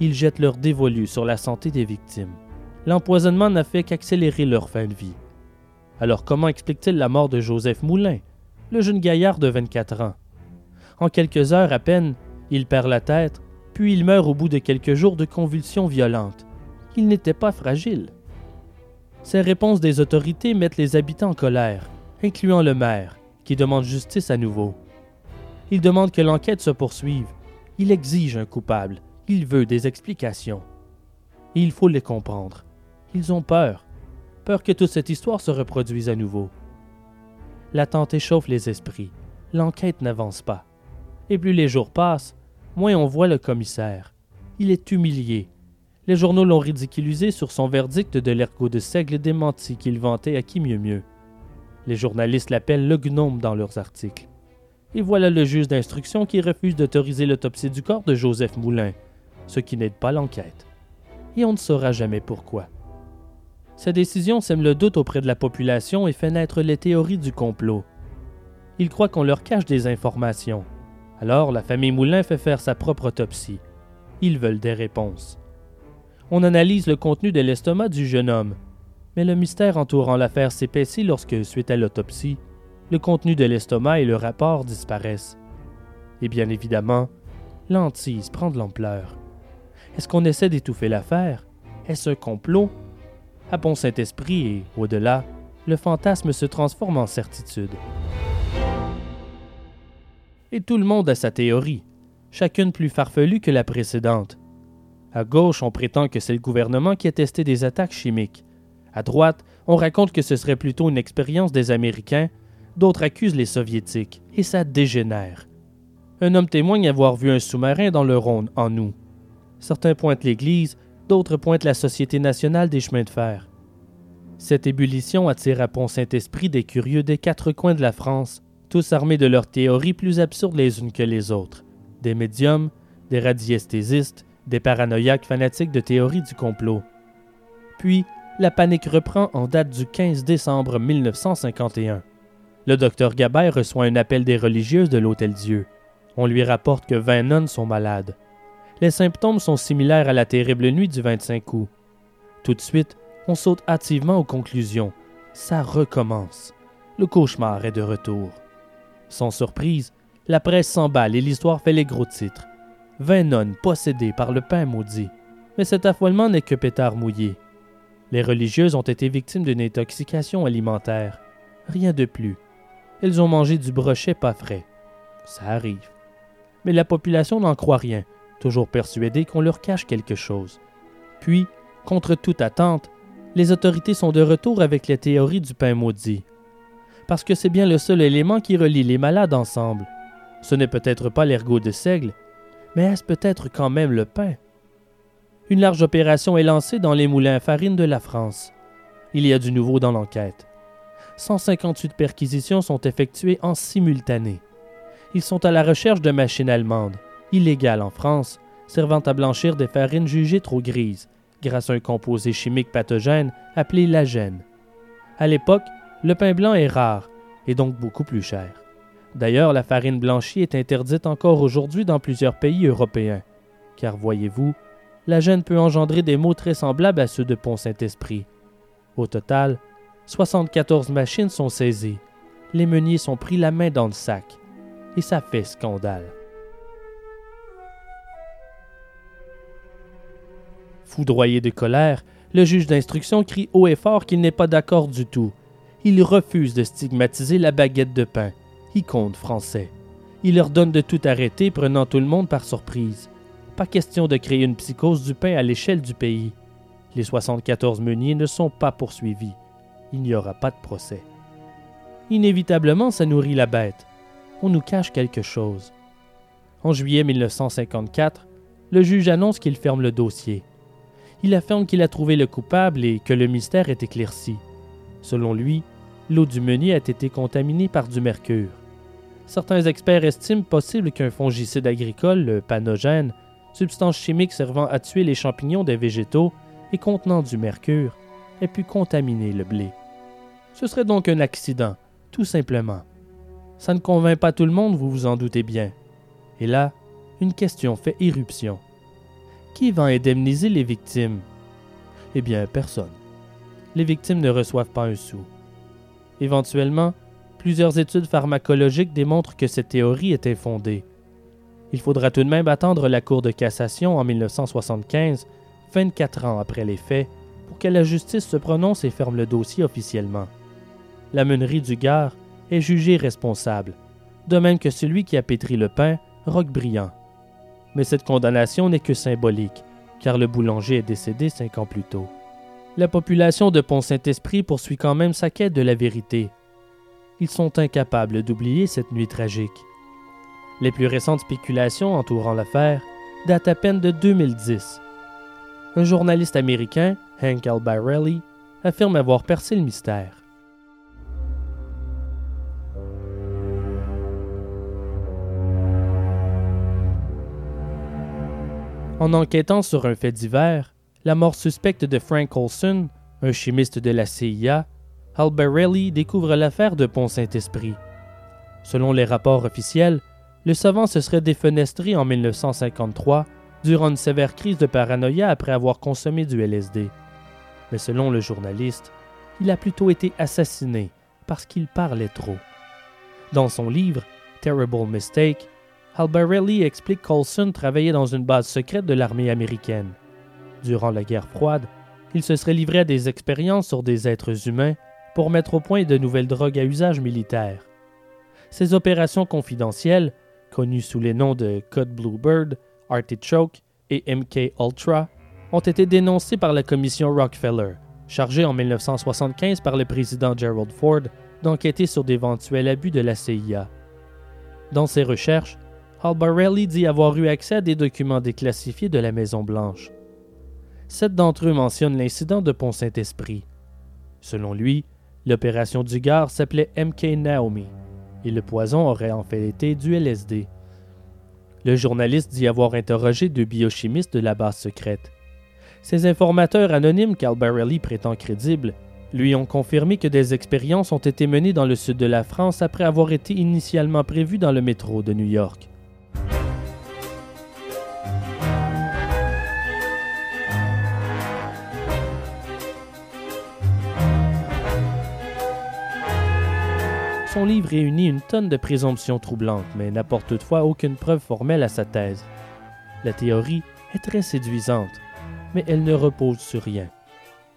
Ils jettent leur dévolu sur la santé des victimes. L'empoisonnement n'a fait qu'accélérer leur fin de vie. Alors comment explique-t-il la mort de Joseph Moulin, le jeune gaillard de 24 ans? En quelques heures à peine, il perd la tête, puis il meurt au bout de quelques jours de convulsions violentes. Il n'était pas fragile. Ces réponses des autorités mettent les habitants en colère, incluant le maire, qui demande justice à nouveau. Il demande que l'enquête se poursuive. Il exige un coupable. Il veut des explications. Et il faut les comprendre. Ils ont peur peur que toute cette histoire se reproduise à nouveau. L'attente échauffe les esprits, l'enquête n'avance pas. Et plus les jours passent, moins on voit le commissaire. Il est humilié. Les journaux l'ont ridiculisé sur son verdict de l'ergot de seigle démenti qu'il vantait à qui mieux mieux. Les journalistes l'appellent le gnome dans leurs articles. Et voilà le juge d'instruction qui refuse d'autoriser l'autopsie du corps de Joseph Moulin, ce qui n'aide pas l'enquête. Et on ne saura jamais pourquoi. Sa décision sème le doute auprès de la population et fait naître les théories du complot. Ils croient qu'on leur cache des informations. Alors la famille Moulin fait faire sa propre autopsie. Ils veulent des réponses. On analyse le contenu de l'estomac du jeune homme, mais le mystère entourant l'affaire s'épaissit lorsque, suite à l'autopsie, le contenu de l'estomac et le rapport disparaissent. Et bien évidemment, l'antise prend de l'ampleur. Est-ce qu'on essaie d'étouffer l'affaire? Est-ce un complot? À Pont-Saint-Esprit et, au-delà, le fantasme se transforme en certitude. Et tout le monde a sa théorie, chacune plus farfelue que la précédente. À gauche, on prétend que c'est le gouvernement qui a testé des attaques chimiques. À droite, on raconte que ce serait plutôt une expérience des Américains, d'autres accusent les Soviétiques, et ça dégénère. Un homme témoigne avoir vu un sous-marin dans le Rhône, en août. Certains pointent l'Église, d'autres pointent la Société nationale des chemins de fer. Cette ébullition attire à Pont-Saint-Esprit des curieux des quatre coins de la France, tous armés de leurs théories plus absurdes les unes que les autres. Des médiums, des radiesthésistes, des paranoïaques fanatiques de théories du complot. Puis, la panique reprend en date du 15 décembre 1951. Le docteur Gabert reçoit un appel des religieuses de l'Hôtel Dieu. On lui rapporte que 20 nonnes sont malades. Les symptômes sont similaires à la terrible nuit du 25 août. Tout de suite, on saute hâtivement aux conclusions. Ça recommence. Le cauchemar est de retour. Sans surprise, la presse s'emballe et l'histoire fait les gros titres. Vingt nonnes possédées par le pain maudit. Mais cet affolement n'est que pétard mouillé. Les religieuses ont été victimes d'une intoxication alimentaire. Rien de plus. Elles ont mangé du brochet pas frais. Ça arrive. Mais la population n'en croit rien, toujours persuadée qu'on leur cache quelque chose. Puis, contre toute attente, les autorités sont de retour avec les théories du pain maudit. Parce que c'est bien le seul élément qui relie les malades ensemble. Ce n'est peut-être pas l'ergot de seigle, mais est-ce peut-être quand même le pain? Une large opération est lancée dans les moulins à farine de la France. Il y a du nouveau dans l'enquête. 158 perquisitions sont effectuées en simultané. Ils sont à la recherche de machines allemandes, illégales en France, servant à blanchir des farines jugées trop grises, grâce à un composé chimique pathogène appelé l'agène. À l'époque, le pain blanc est rare et donc beaucoup plus cher. D'ailleurs, la farine blanchie est interdite encore aujourd'hui dans plusieurs pays européens, car voyez-vous, l'agène peut engendrer des maux très semblables à ceux de Pont-Saint-Esprit. Au total, 74 machines sont saisies. Les meuniers sont pris la main dans le sac. Et ça fait scandale. Foudroyé de colère, le juge d'instruction crie haut et fort qu'il n'est pas d'accord du tout. Il refuse de stigmatiser la baguette de pain. Il compte français. Il leur donne de tout arrêter, prenant tout le monde par surprise. Pas question de créer une psychose du pain à l'échelle du pays. Les 74 meuniers ne sont pas poursuivis. Il n'y aura pas de procès. Inévitablement, ça nourrit la bête. On nous cache quelque chose. En juillet 1954, le juge annonce qu'il ferme le dossier il affirme qu'il a trouvé le coupable et que le mystère est éclairci. Selon lui, l'eau du meunier a été contaminée par du mercure. Certains experts estiment possible qu'un fongicide agricole, le panogène, substance chimique servant à tuer les champignons des végétaux et contenant du mercure, ait pu contaminer le blé. Ce serait donc un accident, tout simplement. Ça ne convainc pas tout le monde, vous vous en doutez bien. Et là, une question fait irruption. Qui va indemniser les victimes? Eh bien, personne. Les victimes ne reçoivent pas un sou. Éventuellement, plusieurs études pharmacologiques démontrent que cette théorie est infondée. Il faudra tout de même attendre la Cour de cassation en 1975, 24 ans après les faits, pour que la justice se prononce et ferme le dossier officiellement. La meunerie du Gard est jugée responsable, de même que celui qui a pétri le pain, Roquebriand mais cette condamnation n'est que symbolique, car le boulanger est décédé cinq ans plus tôt. La population de Pont-Saint-Esprit poursuit quand même sa quête de la vérité. Ils sont incapables d'oublier cette nuit tragique. Les plus récentes spéculations entourant l'affaire datent à peine de 2010. Un journaliste américain, Hank Albarelli, affirme avoir percé le mystère. En enquêtant sur un fait divers, la mort suspecte de Frank Olson, un chimiste de la CIA, Albarelli découvre l'affaire de Pont-Saint-Esprit. Selon les rapports officiels, le savant se serait défenestré en 1953 durant une sévère crise de paranoïa après avoir consommé du LSD. Mais selon le journaliste, il a plutôt été assassiné parce qu'il parlait trop. Dans son livre Terrible Mistake, Albarelli explique qu'Olson travaillait dans une base secrète de l'armée américaine. Durant la guerre froide, il se serait livré à des expériences sur des êtres humains pour mettre au point de nouvelles drogues à usage militaire. Ces opérations confidentielles, connues sous les noms de Code Bluebird, Artichoke et MK Ultra ont été dénoncés par la commission Rockefeller, chargée en 1975 par le président Gerald Ford d'enquêter sur d'éventuels abus de la CIA. Dans ses recherches, Albarelli dit avoir eu accès à des documents déclassifiés de la Maison-Blanche. Sept d'entre eux mentionnent l'incident de Pont-Saint-Esprit. Selon lui, l'opération du Gard s'appelait MK Naomi et le poison aurait en fait été du LSD. Le journaliste dit avoir interrogé deux biochimistes de la base secrète. Ces informateurs anonymes qu'Albarelli prétend crédibles lui ont confirmé que des expériences ont été menées dans le sud de la France après avoir été initialement prévues dans le métro de New York. Son livre réunit une tonne de présomptions troublantes, mais n'apporte toutefois aucune preuve formelle à sa thèse. La théorie est très séduisante, mais elle ne repose sur rien.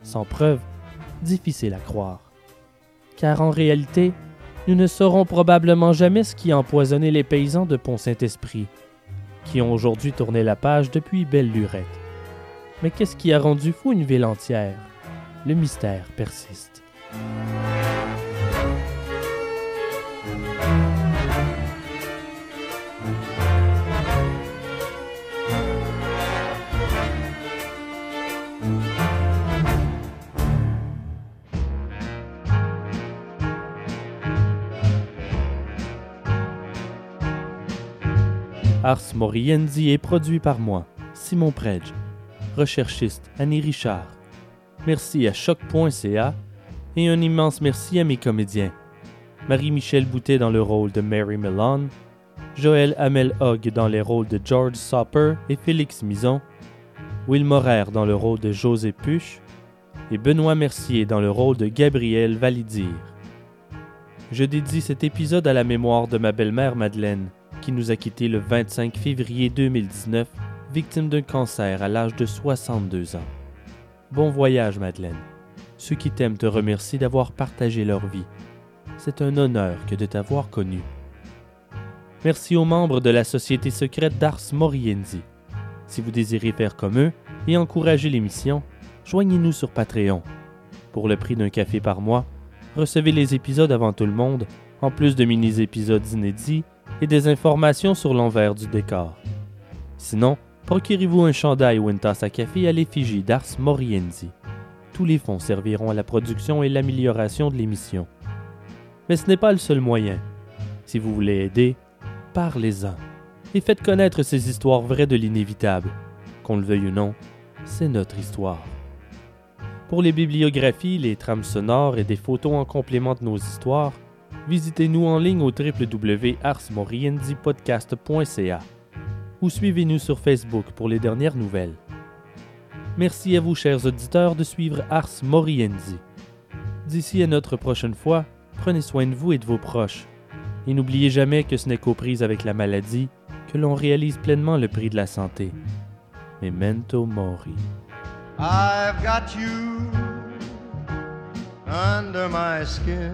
Sans preuve, difficile à croire. Car en réalité, nous ne saurons probablement jamais ce qui a empoisonné les paysans de Pont-Saint-Esprit, qui ont aujourd'hui tourné la page depuis belle lurette. Mais qu'est-ce qui a rendu fou une ville entière? Le mystère persiste. Ars Moriendi est produit par moi, Simon Predge, recherchiste Annie Richard. Merci à choc.ca et un immense merci à mes comédiens. Marie-Michel Boutet dans le rôle de Mary Milan, Joël Hamel Hogg dans les rôles de George Sopper et Félix Mison, Will Morer dans le rôle de José Puche et Benoît Mercier dans le rôle de Gabriel Validir. Je dédie cet épisode à la mémoire de ma belle-mère Madeleine, qui nous a quittés le 25 février 2019, victime d'un cancer à l'âge de 62 ans. Bon voyage, Madeleine. Ceux qui t'aiment te remercient d'avoir partagé leur vie. C'est un honneur que de t'avoir connu. Merci aux membres de la Société secrète d'Ars Moriendi. Si vous désirez faire comme eux et encourager l'émission, joignez-nous sur Patreon. Pour le prix d'un café par mois, recevez les épisodes avant tout le monde, en plus de mini-épisodes inédits et des informations sur l'envers du décor. Sinon, procurez-vous un chandail ou une tasse à café à l'effigie d'Ars Moriendi. Tous les fonds serviront à la production et l'amélioration de l'émission. Mais ce n'est pas le seul moyen. Si vous voulez aider, parlez-en et faites connaître ces histoires vraies de l'inévitable. Qu'on le veuille ou non, c'est notre histoire. Pour les bibliographies, les trames sonores et des photos en complément de nos histoires, visitez-nous en ligne au www.arsmoriendipodcast.ca ou suivez-nous sur Facebook pour les dernières nouvelles. Merci à vous, chers auditeurs, de suivre Ars Moriendi. D'ici à notre prochaine fois, prenez soin de vous et de vos proches. Et n'oubliez jamais que ce n'est qu'aux prises avec la maladie que l'on réalise pleinement le prix de la santé. Memento mori. I've got you under my skin.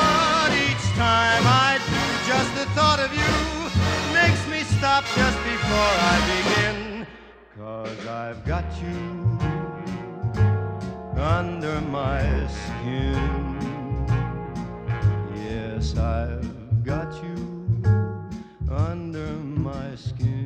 time I do, just the thought of you makes me stop just before I begin. Cause I've got you under my skin. Yes, I've got you under my skin.